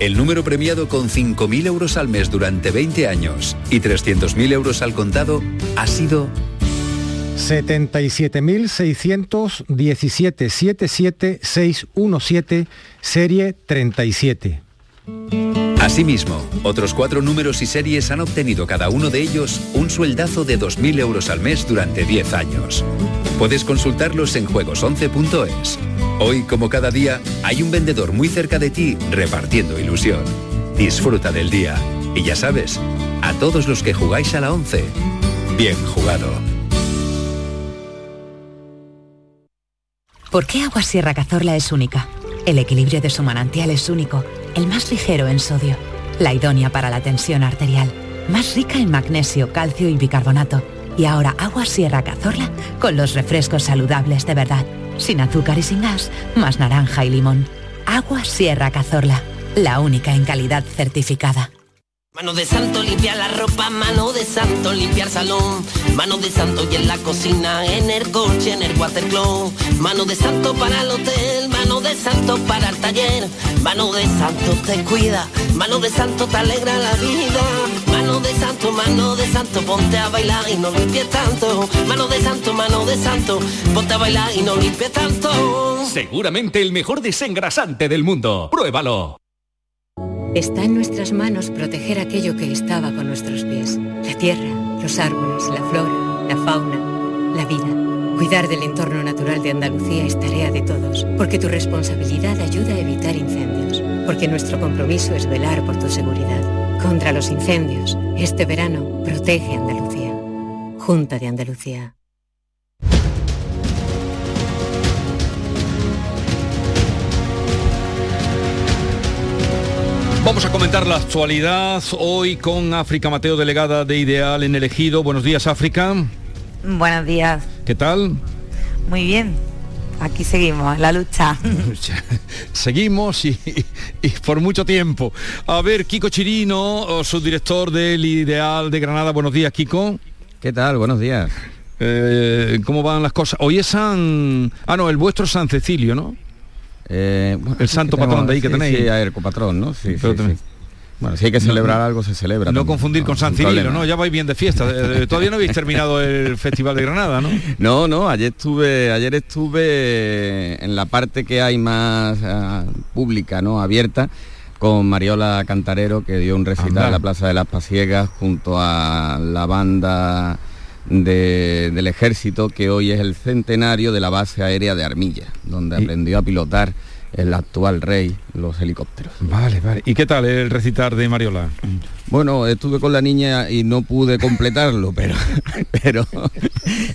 el número premiado con 5.000 euros al mes durante 20 años y 300.000 euros al contado ha sido 77.617 77617 serie 37. Asimismo, otros cuatro números y series han obtenido cada uno de ellos un sueldazo de 2.000 euros al mes durante 10 años. Puedes consultarlos en juegos11.es. Hoy, como cada día, hay un vendedor muy cerca de ti repartiendo ilusión. Disfruta del día. Y ya sabes, a todos los que jugáis a la 11, bien jugado. ¿Por qué Agua Sierra Cazorla es única? El equilibrio de su manantial es único, el más ligero en sodio, la idónea para la tensión arterial, más rica en magnesio, calcio y bicarbonato. Y ahora Agua Sierra Cazorla con los refrescos saludables de verdad, sin azúcar y sin gas, más naranja y limón. Agua Sierra Cazorla, la única en calidad certificada. Mano de santo limpia la ropa, mano de santo limpiar salón, mano de santo y en la cocina, en el coche, en el watercloak, mano de santo para el hotel, mano de santo para el taller, mano de santo te cuida, mano de santo te alegra la vida, de santo, mano de santo, ponte a bailar y no limpies tanto, mano de santo, mano de santo, ponte a bailar y no limpies tanto. Seguramente el mejor desengrasante del mundo. Pruébalo. Está en nuestras manos proteger aquello que estaba con nuestros pies. La tierra, los árboles, la flora, la fauna, la vida. Cuidar del entorno natural de Andalucía es tarea de todos, porque tu responsabilidad ayuda a evitar incendios, porque nuestro compromiso es velar por tu seguridad. Contra los incendios, este verano, protege Andalucía. Junta de Andalucía. Vamos a comentar la actualidad hoy con África Mateo, delegada de Ideal en Elegido. Buenos días, África. Buenos días. ¿Qué tal? Muy bien. Aquí seguimos, la lucha. seguimos y, y, por mucho tiempo. A ver, Kiko Chirino, subdirector del Ideal de Granada. Buenos días, Kiko. ¿Qué tal? Buenos días. Eh, ¿Cómo van las cosas? Hoy es San... Ah, no, el vuestro es San Cecilio, ¿no? Eh, bueno, el santo tenemos, patrón de ahí que sí, tenéis. Sí, el copatrón, ¿no? Sí, Pero sí, también- sí. Bueno, si hay que celebrar algo, se celebra. No también, confundir con San Cirilo. ¿no? Ya vais bien de fiesta. Eh, Todavía no habéis terminado el Festival de Granada, ¿no? No, no, ayer estuve, ayer estuve en la parte que hay más ah, pública, ¿no? Abierta, con Mariola Cantarero, que dio un recital Anda. en la Plaza de las Pasiegas junto a la banda de- del ejército, que hoy es el centenario de la base aérea de Armilla, donde aprendió a pilotar el actual rey, los helicópteros. Vale, vale. ¿Y qué tal el recitar de Mariola? Bueno, estuve con la niña y no pude completarlo, pero, pero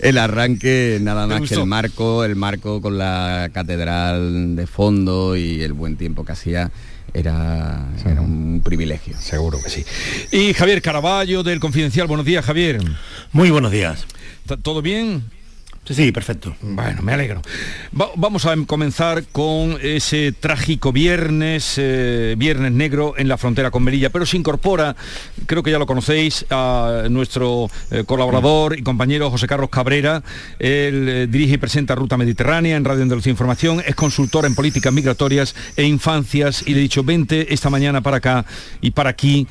el arranque nada más que el marco, el marco con la catedral de fondo y el buen tiempo que hacía era, era, un privilegio. Seguro que sí. Y Javier Caraballo del Confidencial. Buenos días, Javier. Muy buenos días. ¿Todo bien? Sí, sí, perfecto. Bueno, me alegro. vamos a comenzar con ese trágico viernes, eh, viernes negro en la frontera con Melilla, pero se incorpora, creo que ya lo conocéis, a nuestro eh, colaborador y compañero José Carlos Cabrera. Él eh, dirige y presenta Ruta Mediterránea en Radio Andalucía Información, es consultor en políticas migratorias e infancias y le he dicho, vente esta mañana para acá y para aquí.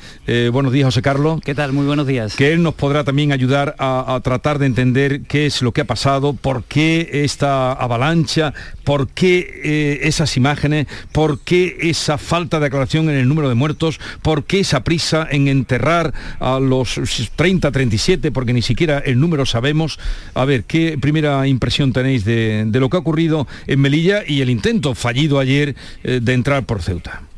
buenos días, José Carlos. ¿Qué tal? Muy buenos días. Que él nos podrá también ayudar a tratar de entender qué es lo que ha pasado por qué esta avalancha, por qué eh, esas imágenes, por qué esa falta de aclaración en el número de muertos, por qué esa prisa en enterrar a los 30, 37, porque ni siquiera el número sabemos. A ver, ¿qué primera impresión tenéis de, lo que ha ocurrido en Melilla y el intento fallido ayer eh, de entrar por Ceuta?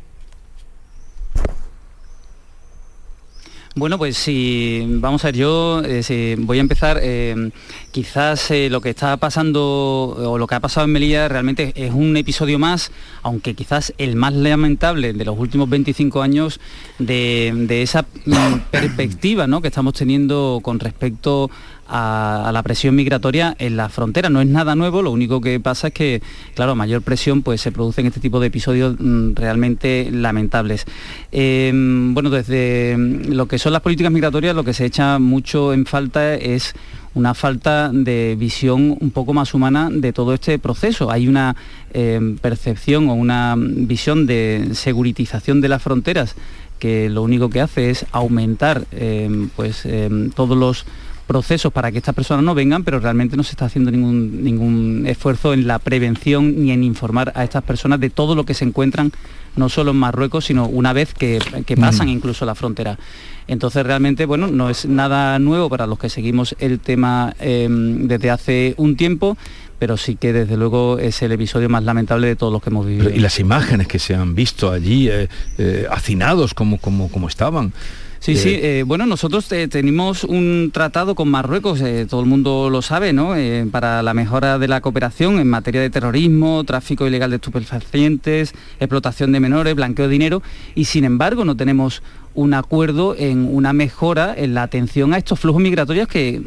Bueno, pues si vamos a ver, yo eh, voy a empezar, eh, quizás eh, lo que está pasando o lo que ha pasado en Melilla realmente es un episodio más, aunque quizás el más lamentable de los últimos 25 años de, esa mm, perspectiva ¿no? que estamos teniendo con respecto a, la presión migratoria en la frontera. No es nada nuevo, lo único que pasa es que, claro, mayor presión pues se producen este tipo de episodios mm, realmente lamentables. Em, bueno, desde lo que son las políticas migratorias, lo que se echa mucho en falta es una falta de visión un poco más humana de todo este proceso. Hay una em, percepción o una visión de seguritización de las fronteras que lo único que hace es aumentar em, pues, todos los procesos para que estas personas no vengan, pero realmente no se está haciendo ningún, ningún esfuerzo en la prevención ni en informar a estas personas de todo lo que se encuentran, no solo en Marruecos, sino una vez que, pasan incluso la frontera. Entonces realmente, bueno, no es nada nuevo para los que seguimos el tema em, desde hace un tiempo pero sí que desde luego es el episodio más lamentable de todos los que hemos vivido. y las imágenes que se han visto allí, eh, eh, hacinados como, como, como estaban. Sí, sí, eh, bueno, nosotros tenemos un tratado con Marruecos, eh, todo el mundo lo sabe, ¿no? Eh, para la mejora de la cooperación en materia de terrorismo, tráfico ilegal de estupefacientes, explotación de menores, blanqueo de dinero, y sin embargo no tenemos un acuerdo en una mejora en la atención a estos flujos migratorios que,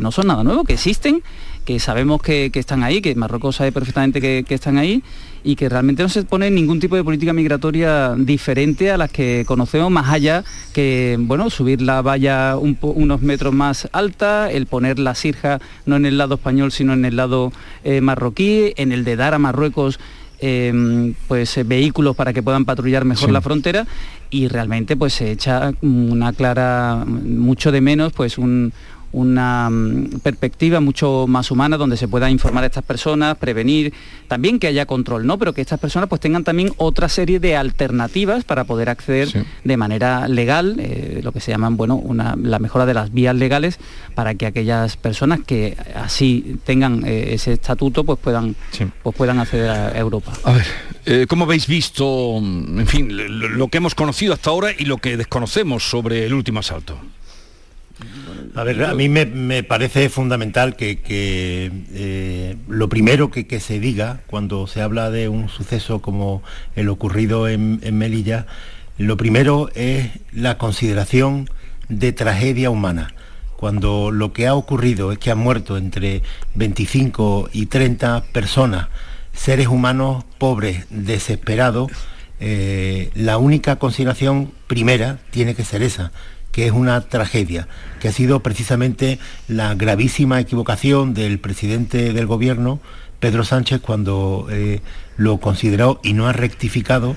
no son nada nuevo, que existen, que sabemos que, están ahí, que Marruecos sabe perfectamente que están ahí y que realmente no se pone ningún tipo de política migratoria diferente a las que conocemos más allá que bueno subir la valla unos metros más alta, el poner la sirja no en el lado español sino en el lado eh, marroquí, en el de dar a Marruecos em, pues eh, vehículos para que puedan patrullar mejor la frontera y realmente pues se echa una clara mucho de menos pues un, una mm, perspectiva mucho más humana donde se pueda informar a estas personas, prevenir, también que haya control, ¿no? Pero que estas personas pues tengan también otra serie de alternativas para poder acceder de manera legal, eh, lo que se llaman, bueno, una, la mejora de las vías legales para que aquellas personas que así tengan eh, ese estatuto pues puedan, pues puedan acceder a Europa. A ver, eh, ¿cómo habéis visto, en fin, lo que hemos conocido hasta ahora y lo que desconocemos sobre el último asalto? A ver, a mí me, parece fundamental que, eh, lo primero que, se diga cuando se habla de un suceso como el ocurrido en, Melilla, lo primero es la consideración de tragedia humana. Cuando lo que ha ocurrido es que han muerto entre 25 y 30 personas, seres humanos pobres, desesperados, eh, la única consideración primera tiene que ser esa, que es una tragedia, que ha sido precisamente la gravísima equivocación del presidente del gobierno, Pedro Sánchez, cuando eh, lo consideró y no ha rectificado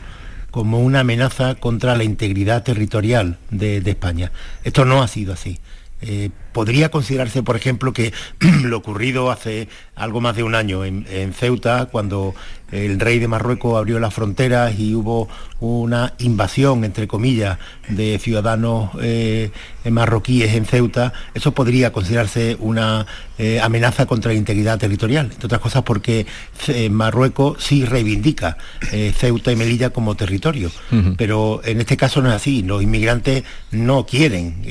como una amenaza contra la integridad territorial de, España. Esto no ha sido así. Eh, podría considerarse, por ejemplo, que lo ocurrido hace algo más de un año en, en Ceuta, cuando el rey de Marruecos abrió las fronteras y hubo una invasión, entre comillas, de ciudadanos eh, marroquíes en Ceuta, eso podría considerarse una eh, amenaza contra la integridad territorial, entre otras cosas porque eh, Marruecos sí reivindica Ceuta y Melilla como territorio, pero en este caso no es así, los inmigrantes no quieren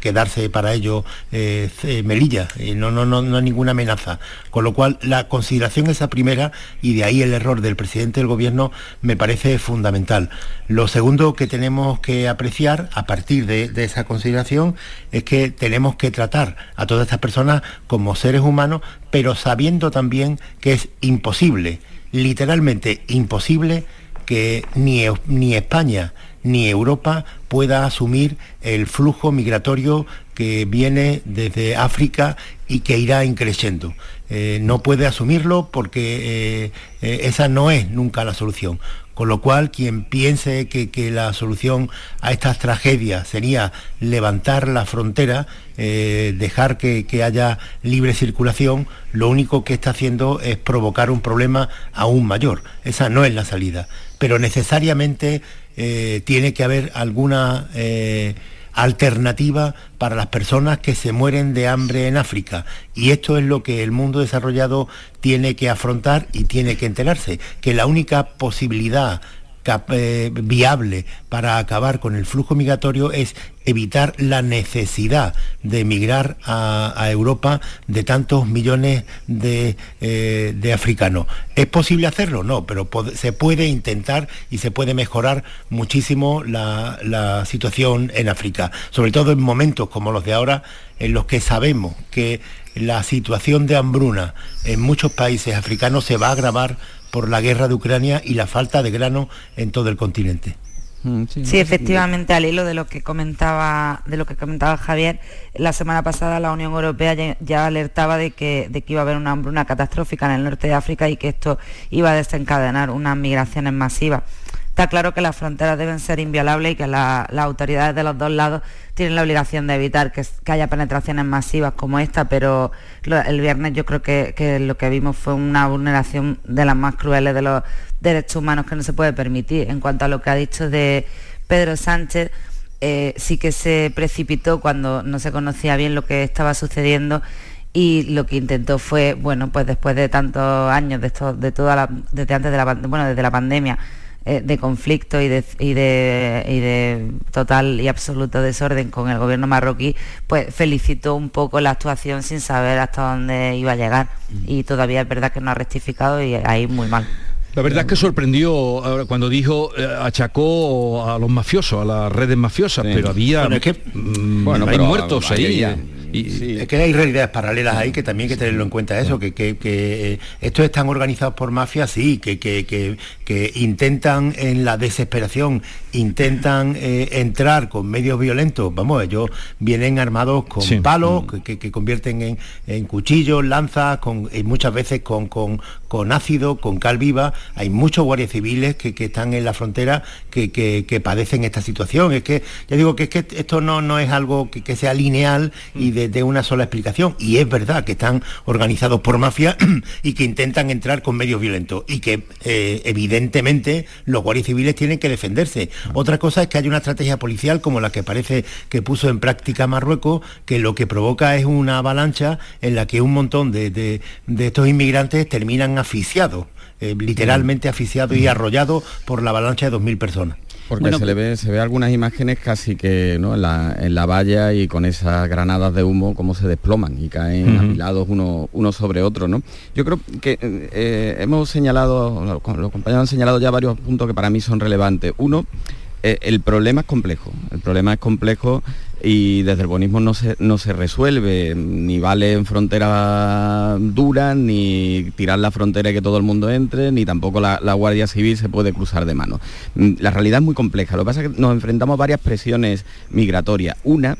quedarse para ellos Melilla, no, no, no, no hay ninguna amenaza, con lo cual la consideración esa primera y de ahí el error del presidente del gobierno me parece fundamental. Lo segundo que tenemos que apreciar a partir de, esa consideración es que tenemos que tratar a todas estas personas como seres humanos, pero sabiendo también que es imposible, literalmente imposible, que ni España ni Europa pueda asumir el flujo migratorio que viene desde África y que irá increciendo. Eh, no puede asumirlo porque eh, eh, esa no es nunca la solución. Con lo cual, quien piense que, la solución a estas tragedias sería levantar la frontera, dejar que, haya libre circulación, lo único que está haciendo es provocar un problema aún mayor. Esa no es la salida. Pero necesariamente tiene que haber alguna alternativa para las personas que se mueren de hambre en África. Y esto es lo que el mundo desarrollado tiene que afrontar y tiene que enterarse, que la única posibilidad eh, viable para acabar con el flujo migratorio es evitar la necesidad de emigrar a, Europa de tantos millones de, eh, africanos. ¿Es posible hacerlo? No, pero se puede intentar y se puede mejorar muchísimo la, la situación en África, sobre todo en momentos como los de ahora, en los que sabemos que la situación de hambruna en muchos países africanos se va a agravar por la guerra de Ucrania y la falta de grano en todo el continente. Mm, sí, efectivamente, al hilo de lo que comentaba, de lo que comentaba Javier, la semana pasada la Unión Europea ya, alertaba de que, de que iba a haber una hambruna catastrófica en el norte de África y que esto iba a desencadenar unas migraciones masivas. Está claro que las fronteras deben ser inviolables y que las autoridades de los dos lados tienen la obligación de evitar que, haya penetraciones masivas como esta, pero el viernes yo creo que, lo que vimos fue una vulneración de las más crueles de los derechos humanos que no se puede permitir. En cuanto a lo que ha dicho de Pedro Sánchez, eh, sí que se precipitó cuando no se conocía bien lo que estaba sucediendo y lo que intentó fue, bueno, pues después de tantos años, de, esto, de toda la, desde antes de la, bueno, desde la pandemia, eh, de conflicto y de, y, de, total y absoluto desorden con el gobierno marroquí, pues felicitó un poco la actuación sin saber hasta dónde iba a llegar. Y todavía es verdad que no ha rectificado y ahí muy mal. La verdad es que sorprendió cuando dijo, eh, achacó a los mafiosos, a las redes mafiosas, pero había bueno, que, mm, bueno, hay muertos ahí. Y, Es que hay realidades paralelas ahí que también hay que tenerlo en cuenta. eso, que, que, eh, estos están organizados por mafias, sí, que, que, intentan en la desesperación, intentan eh, entrar con medios violentos, vamos, ellos vienen armados con palos, mm. que, convierten en, cuchillos, lanzas, con, y muchas veces con, con, con ácido, con cal viva, hay muchos guardias civiles que, están en la frontera que, padecen esta situación. Es que, ya digo que es que esto no, no es algo que, sea lineal y de de, una sola explicación. Y es verdad que están organizados por mafia y que intentan entrar con medios violentos y que eh, evidentemente los guardias civiles tienen que defenderse. Otra cosa es que hay una estrategia policial como la que parece que puso en práctica Marruecos, que lo que provoca es una avalancha en la que un montón de, estos inmigrantes terminan asfixiados. Eh, literalmente asfixiados y arrollados por la avalancha de 2.000 personas. Porque se le ve, se ve algunas imágenes casi que ¿no? en, la, valla y con esas granadas de humo como se desploman y caen apilados uno, uno sobre otro. ¿no? Yo creo que eh, hemos señalado, los compañeros han señalado ya varios puntos que para mí son relevantes. Uno, eh, el problema es complejo. El problema es complejo y desde el bonismo no se, no se resuelve, ni vale en frontera dura, ni tirar la frontera y que todo el mundo entre, ni tampoco la, Guardia Civil se puede cruzar de mano. Mm, la realidad es muy compleja, lo que pasa es que nos enfrentamos a varias presiones migratorias. Una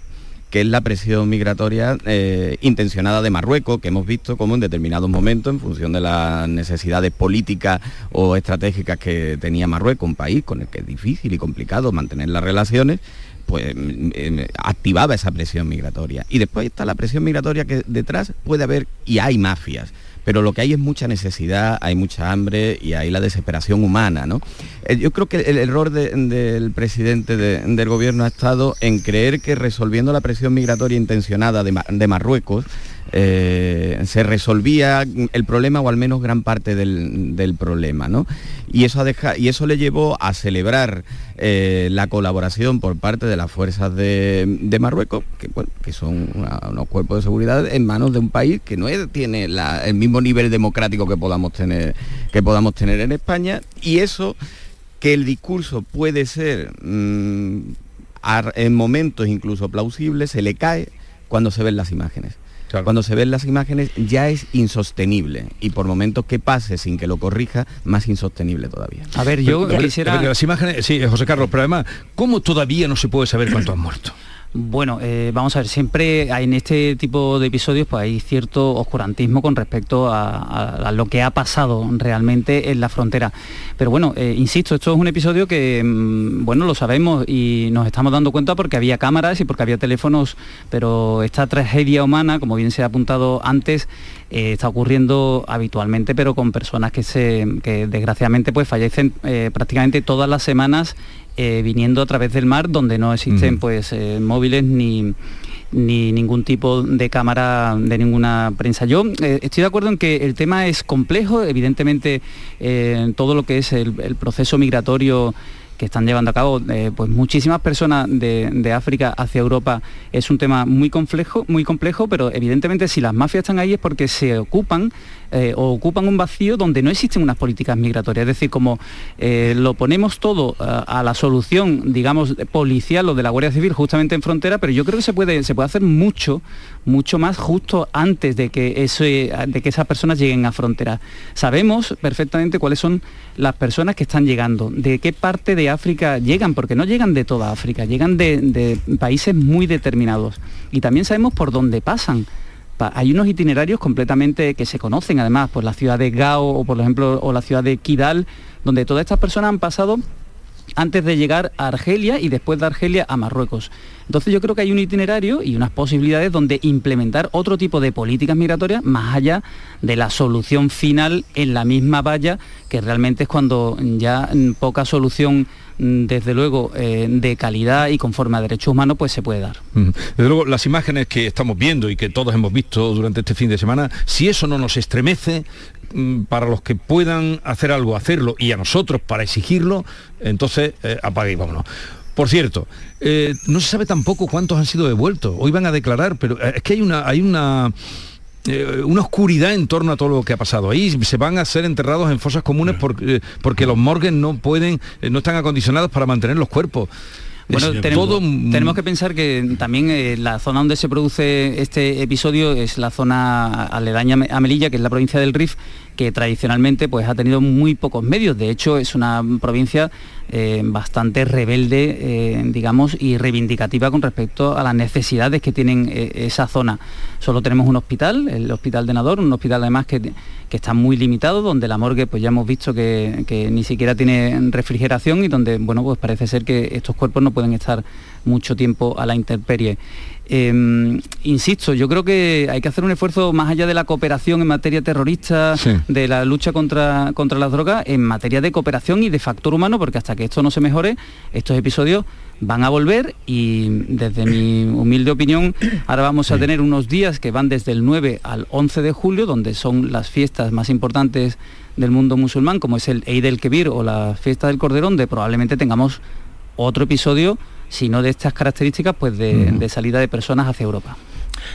que es la presión migratoria eh, intencionada de Marruecos, que hemos visto como en determinados momentos, en función de las necesidades políticas o estratégicas que tenía Marruecos, un país con el que es difícil y complicado mantener las relaciones, pues mm, eh, activaba esa presión migratoria. Y después está la presión migratoria que detrás puede haber y hay mafias pero lo que hay es mucha necesidad, hay mucha hambre y hay la desesperación humana. ¿no? Eh, yo creo que el error del presidente del gobierno ha estado en creer que resolviendo la presión migratoria intencionada de Marruecos, eh, se resolvía el problema o al menos gran parte del, problema. ¿no? Y, eso y eso le llevó a celebrar eh, la colaboración por parte de las fuerzas de, Marruecos, que, son unos cuerpos de seguridad en manos de un país que no tiene el mismo nivel democrático que podamos tener, que podamos tener en España. Y eso que el discurso puede ser mm, en momentos incluso plausible, se le cae cuando se ven las imágenes. Cuando se ven las imágenes ya es insostenible y por momentos que pase sin que lo corrija, más insostenible todavía. A ver, yo quisiera... las imágenes, sí, José Carlos, pero además, ¿cómo todavía no se puede saber cuántos han muerto? Bueno, eh, vamos a ver, siempre en este tipo de episodios pues hay cierto oscurantismo con respecto a, lo que ha pasado realmente en la frontera. Pero bueno, eh, insisto, esto es un episodio que, mm, bueno, lo sabemos y nos estamos dando cuenta porque había cámaras y porque había teléfonos, pero esta tragedia humana, como bien se ha apuntado antes, eh, está ocurriendo habitualmente, pero con personas que, se, que desgraciadamente pues fallecen prácticamente todas las semanas eh, viniendo a través del mar donde no existen pues eh, móviles ni, ni ningún tipo de cámara de ninguna prensa. Yo eh, estoy de acuerdo en que el tema es complejo, evidentemente todo lo que es el, proceso migratorio que están llevando a cabo pues muchísimas personas de, de, África hacia Europa es un tema muy complejo, muy complejo, pero evidentemente si las mafias están ahí es porque se ocupan eh, ocupan un vacío donde no existen unas políticas migratorias. Es decir, como eh, lo ponemos todo eh, a, la solución, digamos, policial o de la Guardia Civil justamente en frontera, pero yo creo que se puede, se puede hacer mucho, mucho más justo antes de que, de que esas personas lleguen a frontera. Sabemos perfectamente cuáles son las personas que están llegando, de qué parte de África llegan, porque no llegan de toda África, llegan de países muy determinados. Y también sabemos por dónde pasan hay unos itinerarios completamente que se conocen además, por la ciudad de Gao o por ejemplo o la ciudad de Kidal, donde todas estas personas han pasado antes de llegar a Argelia y después de Argelia a Marruecos. Entonces yo creo que hay un itinerario y unas posibilidades donde implementar otro tipo de políticas migratorias más allá de la solución final en la misma valla, que realmente es cuando ya poca solución mm, desde luego eh, de calidad y conforme a derechos humanos pues se puede dar. Desde luego las imágenes que estamos viendo y que todos hemos visto durante este fin de semana, si eso no nos estremece, mm, para los que puedan hacer algo, hacerlo, y a nosotros para exigirlo, entonces eh, apague y vámonos. Por cierto, eh, no se sabe tampoco cuántos han sido devueltos. Hoy van a declarar, pero eh, es que hay una, hay una, eh, una oscuridad en torno a todo lo que ha pasado. Ahí se van a ser enterrados en fosas comunes porque, porque los morgues no pueden, no están acondicionados para mantener los cuerpos. Bueno, tenemos, que pensar que también la zona donde se produce este episodio es la zona aledaña a Melilla, que es la provincia del Rif, que tradicionalmente pues, ha tenido muy pocos medios. De hecho, es una provincia eh, bastante rebelde, eh, digamos, y reivindicativa con respecto a las necesidades que tienen eh, esa zona. Solo tenemos un hospital, el Hospital de Nador, un hospital además que, está muy limitado, donde la morgue pues ya hemos visto que, que, ni siquiera tiene refrigeración y donde, bueno, pues parece ser que estos cuerpos no pueden estar mucho tiempo a la intemperie. Em, insisto, yo creo que hay que hacer un esfuerzo más allá de la cooperación en materia terrorista, de la lucha contra, contra las drogas, en materia de cooperación y de factor humano, porque hasta que esto no se mejore, estos episodios van a volver y desde mi humilde opinión, ahora vamos a tener unos días que van desde el 9 al 11 de julio, donde son las fiestas más importantes del mundo musulmán, como es el Eid el Kebir o la fiesta del Cordero, donde probablemente tengamos otro episodio sino de estas características pues de, salida de personas hacia Europa.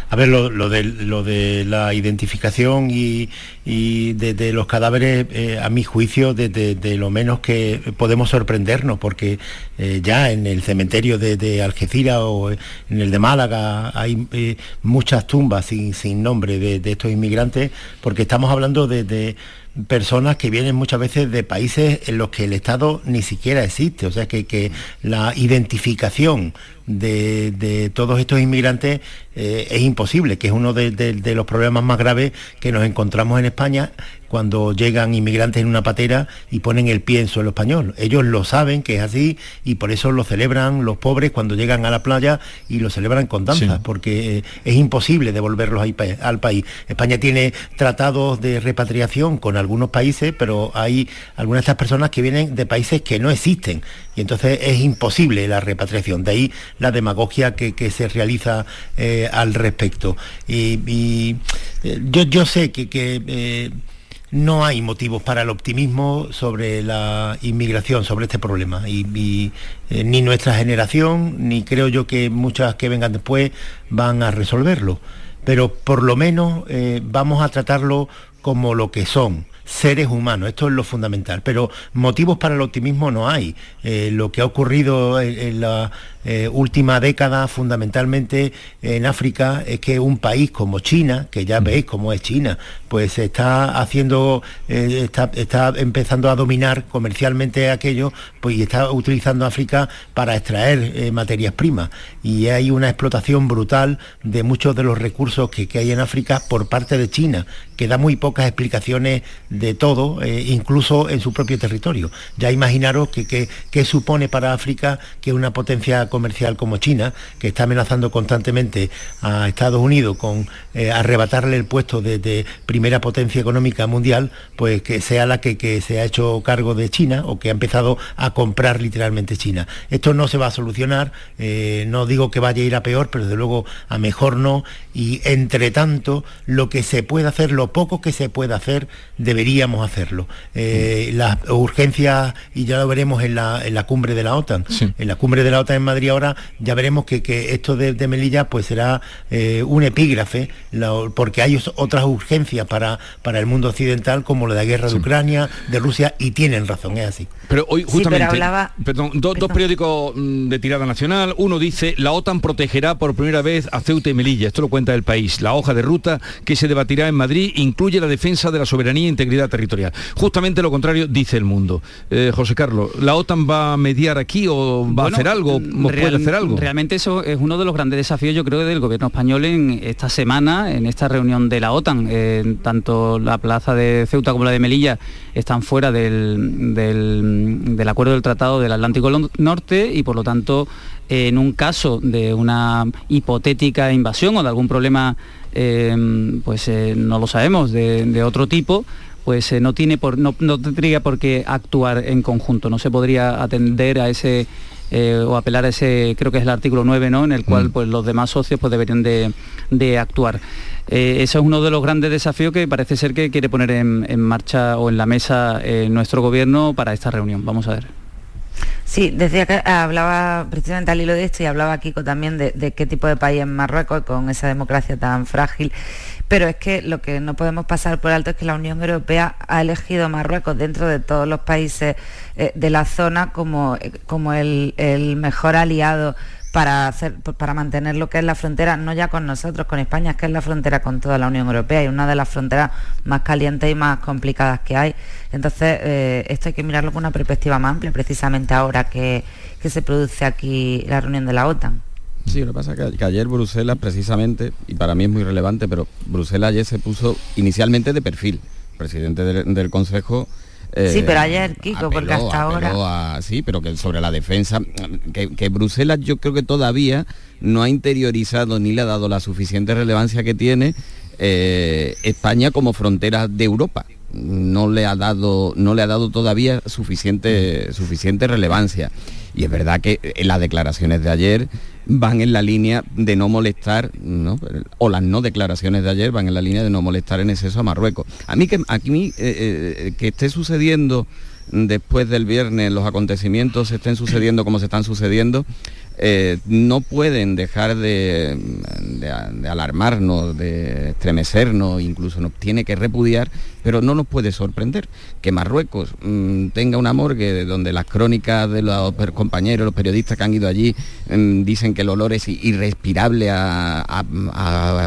A ver, lo, de, lo de la identificación y, de, los cadáveres, eh, a mi juicio, de, lo menos que podemos sorprendernos, porque eh, ya en el cementerio de, Algeciras o en el de Málaga hay eh, muchas tumbas sin, sin nombre de, estos inmigrantes, porque estamos hablando de personas que vienen muchas veces de países en los que el Estado ni siquiera existe. O sea que, que la identificación de, todos estos inmigrantes eh, es imposible, que es uno de, los problemas más graves que nos encontramos en España cuando llegan inmigrantes en una patera y ponen el pie en suelo español. Ellos lo saben que es así y por eso lo celebran los pobres cuando llegan a la playa y lo celebran con danzas, porque eh, es imposible devolverlos al país. España tiene tratados de repatriación con algunos países, pero hay algunas de estas personas que vienen de países que no existen y entonces es imposible la repatriación. De ahí la demagogia que, se realiza eh, al respecto. Y, eh, yo, yo, sé que, eh, no hay motivos para el optimismo sobre la inmigración, sobre este problema. Y, ni nuestra generación, ni creo yo que muchas que vengan después van a resolverlo. Pero por lo menos vamos a tratarlo como lo que son seres humanos. Esto es lo fundamental. Pero motivos para el optimismo no hay. Eh, lo que ha ocurrido en, la eh, última década fundamentalmente en África es que un país como China, que ya veis cómo es China, pues está haciendo, eh, está, empezando a dominar comercialmente aquello, pues y está utilizando África para extraer materias primas. Y hay una explotación brutal de muchos de los recursos que, que hay en África por parte de China, que da muy pocas explicaciones de todo, eh, incluso en su propio territorio. Ya imaginaros qué que, supone para África que una potencia comercial como China, que está amenazando constantemente a Estados Unidos con eh, arrebatarle el puesto de, primera potencia económica mundial, pues que sea la que, se ha hecho cargo de China o que ha empezado a comprar literalmente China. Esto no se va a solucionar, eh, no digo que vaya a ir a peor, pero desde luego a mejor no, y entre tanto lo que se puede hacer, lo poco que se puede hacer, deberíamos hacerlo. Eh, las urgencias, y ya lo veremos en la, cumbre de la OTAN, en la cumbre de la OTAN en Madrid ahora, ya veremos que, esto de, Melilla pues será eh, un epígrafe, porque hay otras urgencias para, para el mundo occidental, como la de guerra de Ucrania, de Rusia, y tienen razón, es así. Pero hoy justamente, perdón, dos periódicos mm, de tirada nacional, uno dice, la OTAN protegerá por primera vez a Ceuta y Melilla, esto lo cuenta el país, la hoja de ruta que se debatirá en Madrid incluye la defensa de la soberanía e integridad territorial. Justamente lo contrario dice el mundo. Eh, José Carlos, ¿la OTAN va a mediar aquí o va a hacer algo? Puede hacer algo? Realmente eso es uno de los grandes desafíos, yo creo, del gobierno español en esta semana, en esta reunión de la OTAN. tanto la plaza de Ceuta como la de Melilla están fuera del, del acuerdo del Tratado del Atlántico Norte y por lo tanto en un caso de una hipotética invasión o de algún problema Em, pues eh, no lo sabemos, de, otro tipo, pues eh, no, tiene por, no, tendría por qué actuar en conjunto, no se podría atender a ese eh, o apelar a ese, creo que es el artículo 9, ¿no? en el cual mm. pues, los demás socios pues, deberían de, actuar. eso es uno de los grandes desafíos que parece ser que quiere poner en, marcha o en la mesa nuestro gobierno para esta reunión. Vamos a ver. Sí, decía que hablaba precisamente al hilo de esto y hablaba Kiko también de, qué tipo de país es Marruecos con esa democracia tan frágil. Pero es que lo que no podemos pasar por alto es que la Unión Europea ha elegido a Marruecos dentro de todos los países eh, de la zona como, eh, como el, mejor aliado para, hacer, para mantener lo que es la frontera, no ya con nosotros, con España, es que es la frontera con toda la Unión Europea y una de las fronteras más calientes y más complicadas que hay. Entonces, eh, esto hay que mirarlo con una perspectiva más amplia, precisamente ahora que, se produce aquí la reunión de la OTAN. Sí, lo que pasa es que, ayer Bruselas, precisamente, y para mí es muy relevante, pero Bruselas ayer se puso inicialmente de perfil. El presidente del, Consejo eh, sí, pero ayer, Kiko, porque hasta ahora... sí, pero que sobre la defensa, que, Bruselas yo creo que todavía no ha interiorizado ni le ha dado la suficiente relevancia que tiene eh, España como frontera de Europa no le ha dado, no le ha dado todavía suficiente, suficiente relevancia. Y es verdad que eh, las declaraciones de ayer van en la línea de no molestar, o las no declaraciones de ayer van en la línea de no molestar en exceso a Marruecos. A mí que, aquí, eh, eh, que esté sucediendo después del viernes los acontecimientos estén sucediendo como se están sucediendo, eh, no pueden dejar de, alarmarnos, de estremecernos, incluso nos tiene que repudiar, pero no nos puede sorprender que Marruecos mm, tenga una morgue donde las crónicas de los compañeros, los periodistas que han ido allí, mm, dicen que el olor es irrespirable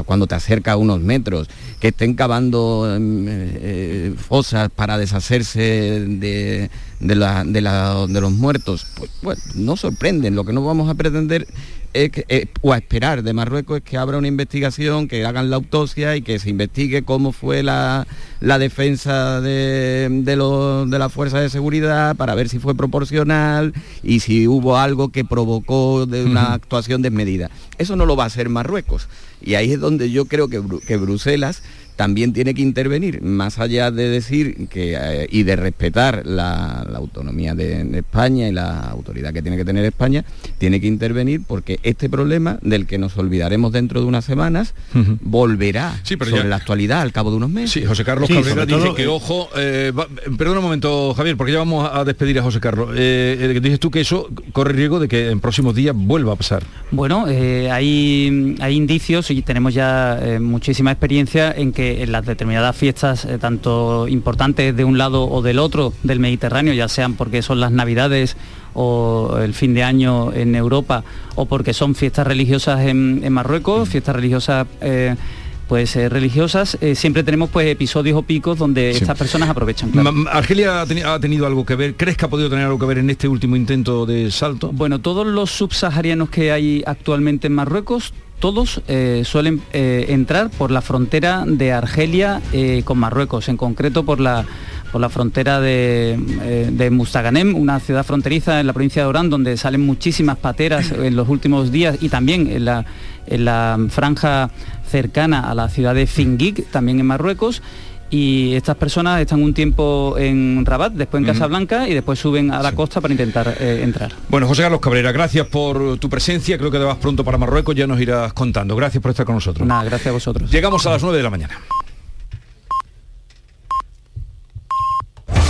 cuando te acercas a unos metros, que estén cavando mm, eh, fosas para deshacerse de, los muertos, pues no sorprenden. Lo que no vamos a pretender eh, o a esperar de Marruecos es que abra una investigación, que hagan la autopsia y que se investigue cómo fue la, defensa de, de, la fuerza de seguridad para ver si fue proporcional y si hubo algo que provocó de una actuación desmedida. Eso no lo va a hacer Marruecos. Y ahí es donde yo creo que, que Bruselas también tiene que intervenir, más allá de decir que, eh, y de respetar la, autonomía de, España y la autoridad que tiene que tener España, tiene que intervenir porque este problema, del que nos olvidaremos dentro de unas semanas, volverá sobre la actualidad al cabo de unos meses. Sí, José Carlos Cabrera dice que, ojo, eh, perdona un momento, Javier, porque ya vamos a despedir a José Carlos. Eh, dices tú que eso corre riesgo de que en próximos días vuelva a pasar. Bueno, hay, hay indicios y tenemos ya muchísima experiencia en que en las determinadas fiestas, eh, tanto importantes de un lado o del otro del Mediterráneo, ya sean porque son las Navidades o el fin de año en Europa, o porque son fiestas religiosas en, Marruecos, fiestas religiosas... Eh, pues eh, religiosas, siempre tenemos pues episodios o picos donde estas personas aprovechan. ¿Argelia ha, tenido algo que ver? ¿Crees que ha podido tener algo que ver en este último intento de salto? Bueno, todos los subsaharianos que hay actualmente en Marruecos todos eh, suelen eh, entrar por la frontera de Argelia eh, con Marruecos, en concreto por la, por la frontera de, de, Mustaganem, una ciudad fronteriza en la provincia de Orán, donde salen muchísimas pateras en los últimos días y también en la, en la franja cercana a la ciudad de Fingik, también en Marruecos y estas personas están un tiempo en Rabat, después en Casablanca y después suben a la costa para intentar eh, entrar. Bueno, José Carlos Cabrera, gracias por tu presencia, creo que te vas pronto para Marruecos, ya nos irás contando. Gracias por estar con nosotros. Nada, gracias a vosotros. Llegamos a las 9 de la mañana.